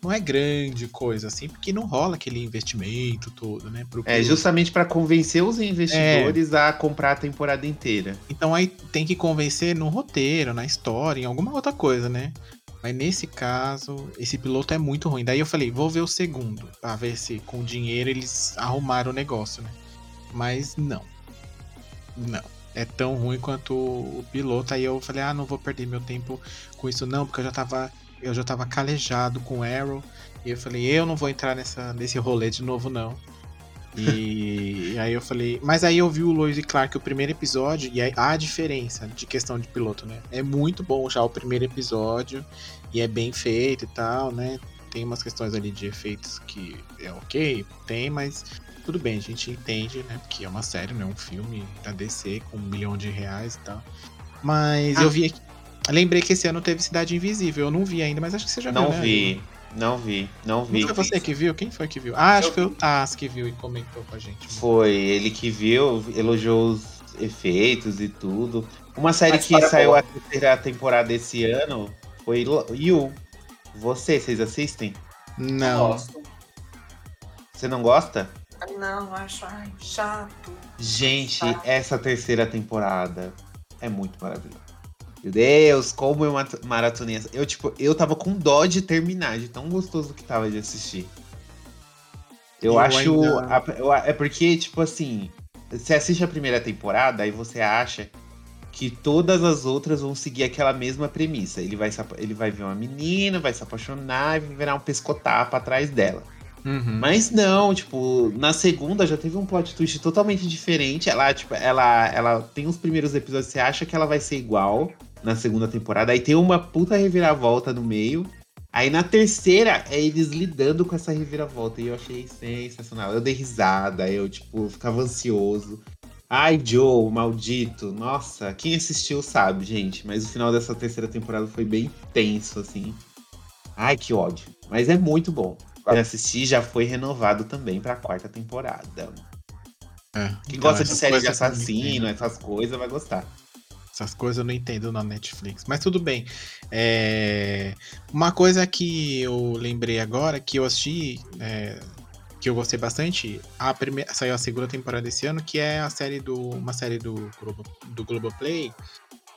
Não é grande coisa, assim, porque não rola aquele investimento todo, né? É justamente pra convencer os É. investidores a comprar a temporada inteira. Então aí tem que convencer no roteiro, na história, em alguma outra coisa, né? Mas nesse caso, esse piloto é muito ruim. Daí eu falei, vou ver o segundo, pra ver se com dinheiro eles arrumaram o negócio, né? Mas não. Não. É tão ruim quanto o piloto. Aí eu falei, ah, não vou perder meu tempo com isso, não, porque eu já tava. Eu já tava calejado com Arrow. E eu falei, eu não vou entrar nessa, nesse rolê de novo, não. E, e (laughs) aí eu falei. Mas aí eu vi o Lois e Clark o primeiro episódio, e aí há a diferença de questão de piloto, né? É muito bom já o primeiro episódio, e é bem feito e tal, né? Tem umas questões ali de efeitos que é ok, tem, mas tudo bem, a gente entende, né? Porque é uma série, não é um filme da DC com um milhão de reais e tal. Mas Ah. eu vi aqui. Lembrei que esse ano teve Cidade Invisível. Eu não vi ainda, mas acho que você já Não viu, né? vi, não vi, não vi. Não foi você que viu? Quem foi que viu? Ah, acho que foi o Taz que viu e comentou com a gente. Foi ele que viu, elogiou os efeitos e tudo. Uma série Mas que saiu boa. a terceira temporada esse ano foi You. Você, vocês assistem? Não. Gosto. Você não gosta? Não, acho ai, chato. Gente, Tá. essa terceira temporada é muito maravilhosa. Meu Deus, como eu maratonei essa. Eu, tipo, eu tava com dó de terminar, de tão gostoso que tava de assistir. Eu, Eu acho. a- eu- é porque, tipo assim, você assiste a primeira temporada, aí você acha que todas as outras vão seguir aquela mesma premissa. Ele vai, ele vai ver uma menina, vai se apaixonar e vai virar um pescotapa atrás dela. Uhum. Mas não, tipo, na segunda já teve um plot twist totalmente diferente. Ela, tipo, ela, ela tem os primeiros episódios, você acha que ela vai ser igual na segunda temporada. Aí tem uma puta reviravolta no meio. Aí na terceira é eles lidando com essa reviravolta. E eu achei sensacional. Eu dei risada, eu, tipo, ficava ansioso. Ai, Joe, maldito. Nossa, quem assistiu sabe, gente. Mas o final dessa terceira temporada foi bem tenso, assim. Ai, que ódio. Mas é muito bom. Eu assisti já foi renovado também pra quarta temporada. É. Quem Então, gosta de essas série de assassino, essas coisas, vai gostar. Essas coisas eu não entendo na Netflix. Mas tudo bem. É, Uma coisa que eu lembrei agora, que eu assisti, é, que eu gostei bastante, a primeira... saiu a segunda temporada desse ano, que é a série do. uma série do, Globo... do Globoplay,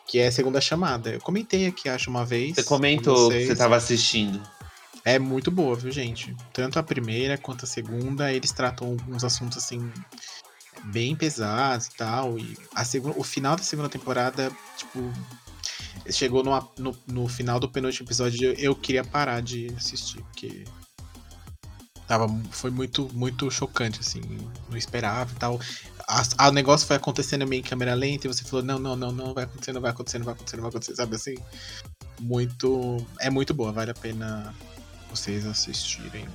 que é a segunda chamada. Eu comentei aqui, acho, uma vez. Você com comentou que você tava assistindo. É muito boa, viu, gente? Tanto a primeira quanto a segunda, eles tratam alguns assuntos assim bem pesados e tal. E a segunda, o final da segunda temporada, tipo, chegou numa- no, no final do penúltimo episódio, eu, queria parar de assistir, porque tava, foi muito, muito chocante, assim, não esperava e tal. A- a- o negócio foi acontecendo meio em câmera lenta e você falou, não, não, não, não, vai acontecer, não vai acontecer, não vai acontecer, não vai acontecer, sabe assim? Muito. É muito boa, vale a pena vocês assistirem.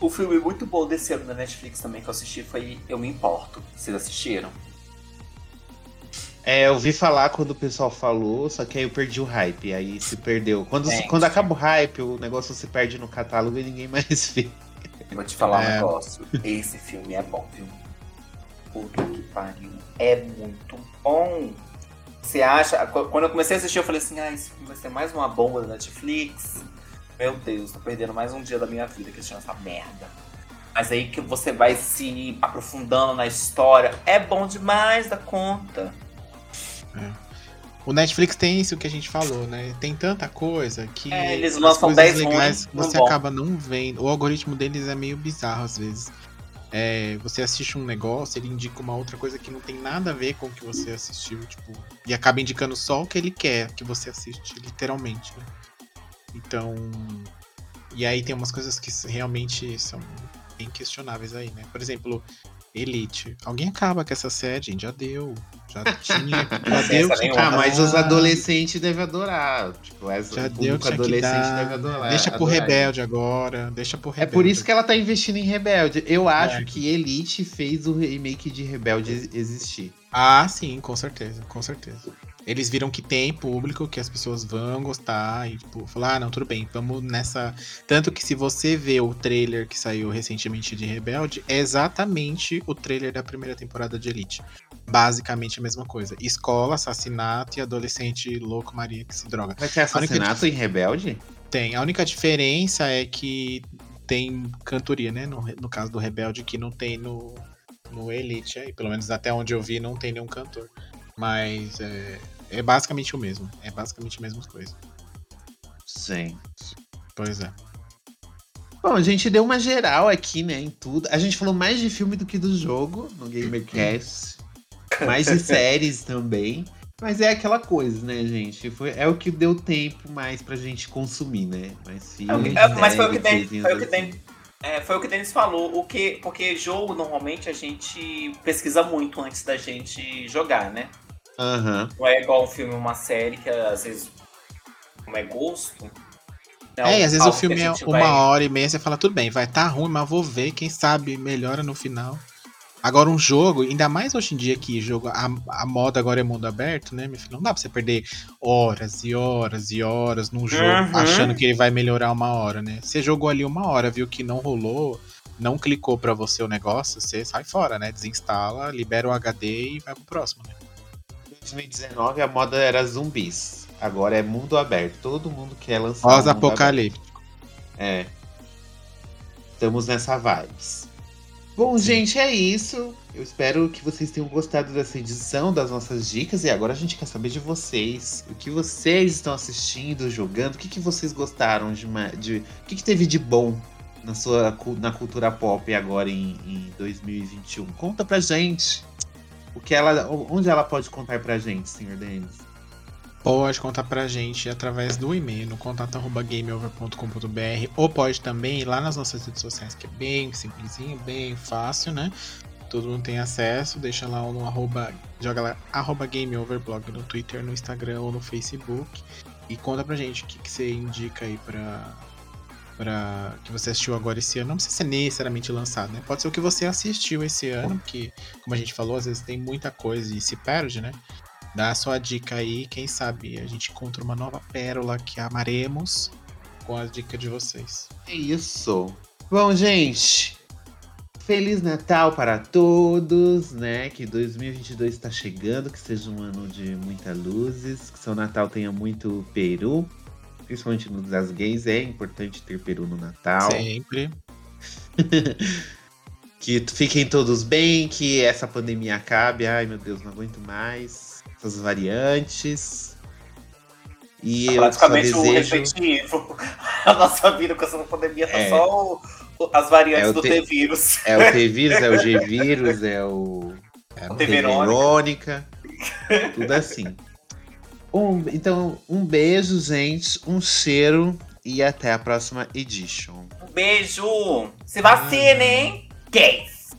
O filme muito bom desse ano da Netflix também que eu assisti foi Eu Me Importo. Vocês assistiram? É, eu ouvi falar quando o pessoal falou, só que aí eu perdi o hype, aí se perdeu. Quando, Gente. quando acaba o hype, o negócio se perde no catálogo e ninguém (laughs) mais vê. Vou te falar um É. negócio. Esse filme é bom, viu? Puta que pariu. É muito bom. Você acha. qu- Quando eu comecei a assistir, eu falei assim: ah, esse filme vai ser mais uma bomba da Netflix. Meu Deus, tô perdendo mais um dia da minha vida que assistindo essa merda. Mas aí que você vai se aprofundando na história. É bom demais da conta. O Netflix tem isso que a gente falou, né? Tem tanta coisa que. É, eles lançam coisas 10 legais você bom. acaba não vendo. O algoritmo deles é meio bizarro às vezes. É, você assiste um negócio, ele indica uma outra coisa que não tem nada a ver com o que você assistiu, tipo, e acaba indicando só o que ele quer que você assiste, literalmente. né? Então, e aí tem umas coisas que realmente são bem questionáveis aí, né? Por exemplo, Elite. Alguém acaba com essa série, gente, já deu. Já tinha, (laughs) já deu. Nenhuma. Ah, mas os adolescentes devem adorar. Tipo, essa, Já o deu, tinha que adolescente dar. deve adorar. Deixa pro adorar. Rebelde agora. Deixa pro É Rebelde. por isso que ela tá investindo em Rebelde. Eu acho É. que Elite fez o remake de Rebelde ex- existir. Ah, sim, com certeza, com certeza. Eles viram que tem público, que as pessoas vão gostar e, tipo, falar, ah, não, tudo bem, vamos nessa. Tanto que se você vê o trailer que saiu recentemente de Rebelde, é exatamente o trailer da primeira temporada de Elite. Basicamente a mesma coisa. Escola, assassinato e adolescente louco Maria que se droga. Vai ter assassinato em Rebelde? Tem. A única diferença é que tem cantoria, né? No, no caso do Rebelde, que não tem no, no Elite aí. Pelo menos até onde eu vi, não tem nenhum cantor. Mas é, é basicamente o mesmo. É basicamente a mesma coisa. Sim. Pois é. Bom, a gente deu uma geral aqui, né, em tudo. A gente falou mais de filme do que do jogo no GamerCast. (laughs) mais de séries também. Mas é aquela coisa, né, gente? Foi, é o que deu tempo mais pra gente consumir, né? Mais É o que- filmes, é, mas foi o que tem. Foi o que tem. É, foi o que o Denis falou. O que, porque jogo, normalmente, a gente pesquisa muito antes da gente jogar, né? Aham. Não é igual um filme uma série, que às vezes, como é gosto... É, e às vezes o filme é uma vai- hora e meia, você fala, tudo bem, vai tá ruim, mas vou ver, quem sabe melhora no final. Agora um jogo, ainda mais hoje em dia que jogo, a, a moda agora é mundo aberto, né, meu filho? Não dá pra você perder horas e horas e horas num jogo Uhum. achando que ele vai melhorar uma hora, né? Você jogou ali uma hora, viu que não rolou, não clicou pra você o negócio, você sai fora, né? Desinstala, libera o HD e vai pro próximo, né? Em 2019 a moda era zumbis. Agora é mundo aberto. Todo mundo quer lançar. um Pós-apocalíptico. É. Estamos nessa vibes. Bom, gente, é isso. Eu espero que vocês tenham gostado dessa edição das nossas dicas. E agora a gente quer saber de vocês. O que vocês estão assistindo, jogando. O que, que vocês gostaram de. de o que, que teve de bom na sua na cultura pop agora em, em 2021? Conta pra gente. O que ela, onde ela pode contar pra gente, senhor Denis? Pode contar pra gente através do e-mail no contato.gameover.com.br ou pode também ir lá nas nossas redes sociais, que é bem simplesinho, bem fácil, né? Todo mundo tem acesso, deixa lá no arroba, joga lá, arroba gameoverblog no Twitter, no Instagram ou no Facebook e conta pra gente o que, que você indica aí pra, pra que você assistiu agora esse ano. Não precisa ser necessariamente lançado, né? Pode ser o que você assistiu esse ano, porque, como a gente falou, às vezes tem muita coisa e se perde, né? Dá a sua dica aí, quem sabe a gente encontra uma nova pérola que amaremos com a dica de vocês. É isso. Bom, gente. Feliz Natal para todos, né? Que 2022 está chegando, que seja um ano de muitas luzes, que seu Natal tenha muito peru, principalmente no das gays, é importante ter peru no Natal. Sempre. (laughs) Que fiquem todos bem, que essa pandemia acabe. Ai, meu Deus, não aguento mais. Essas variantes. E eu só Praticamente o desejo... (laughs) A nossa vida com essa pandemia tá É. só o- as variantes É o do T-vírus. É o T-vírus, é o (laughs) G-vírus, é o... É, O não T- tem- Verônica. Verônica. Tudo assim. Um- então, um beijo, gente. Um cheiro. E até a próxima edition. Um beijo! Se vacina, hein? Gays!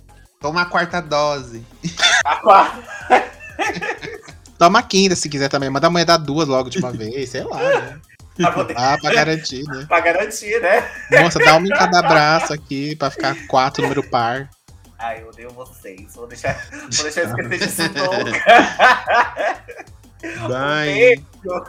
Toma a quarta dose. A quarta. (laughs) Dá uma quinta se quiser também, manda a mulher dar duas logo de uma vez, sei lá, né? Pra, poder, Ah, pra garantir, né? pra garantir, né? Moça, dá uma em cada braço aqui pra ficar quatro número par. Ai, eu odeio vocês. Vou deixar, vou deixar esquecer disso (laughs) nunca. (laughs) Bye. beijo.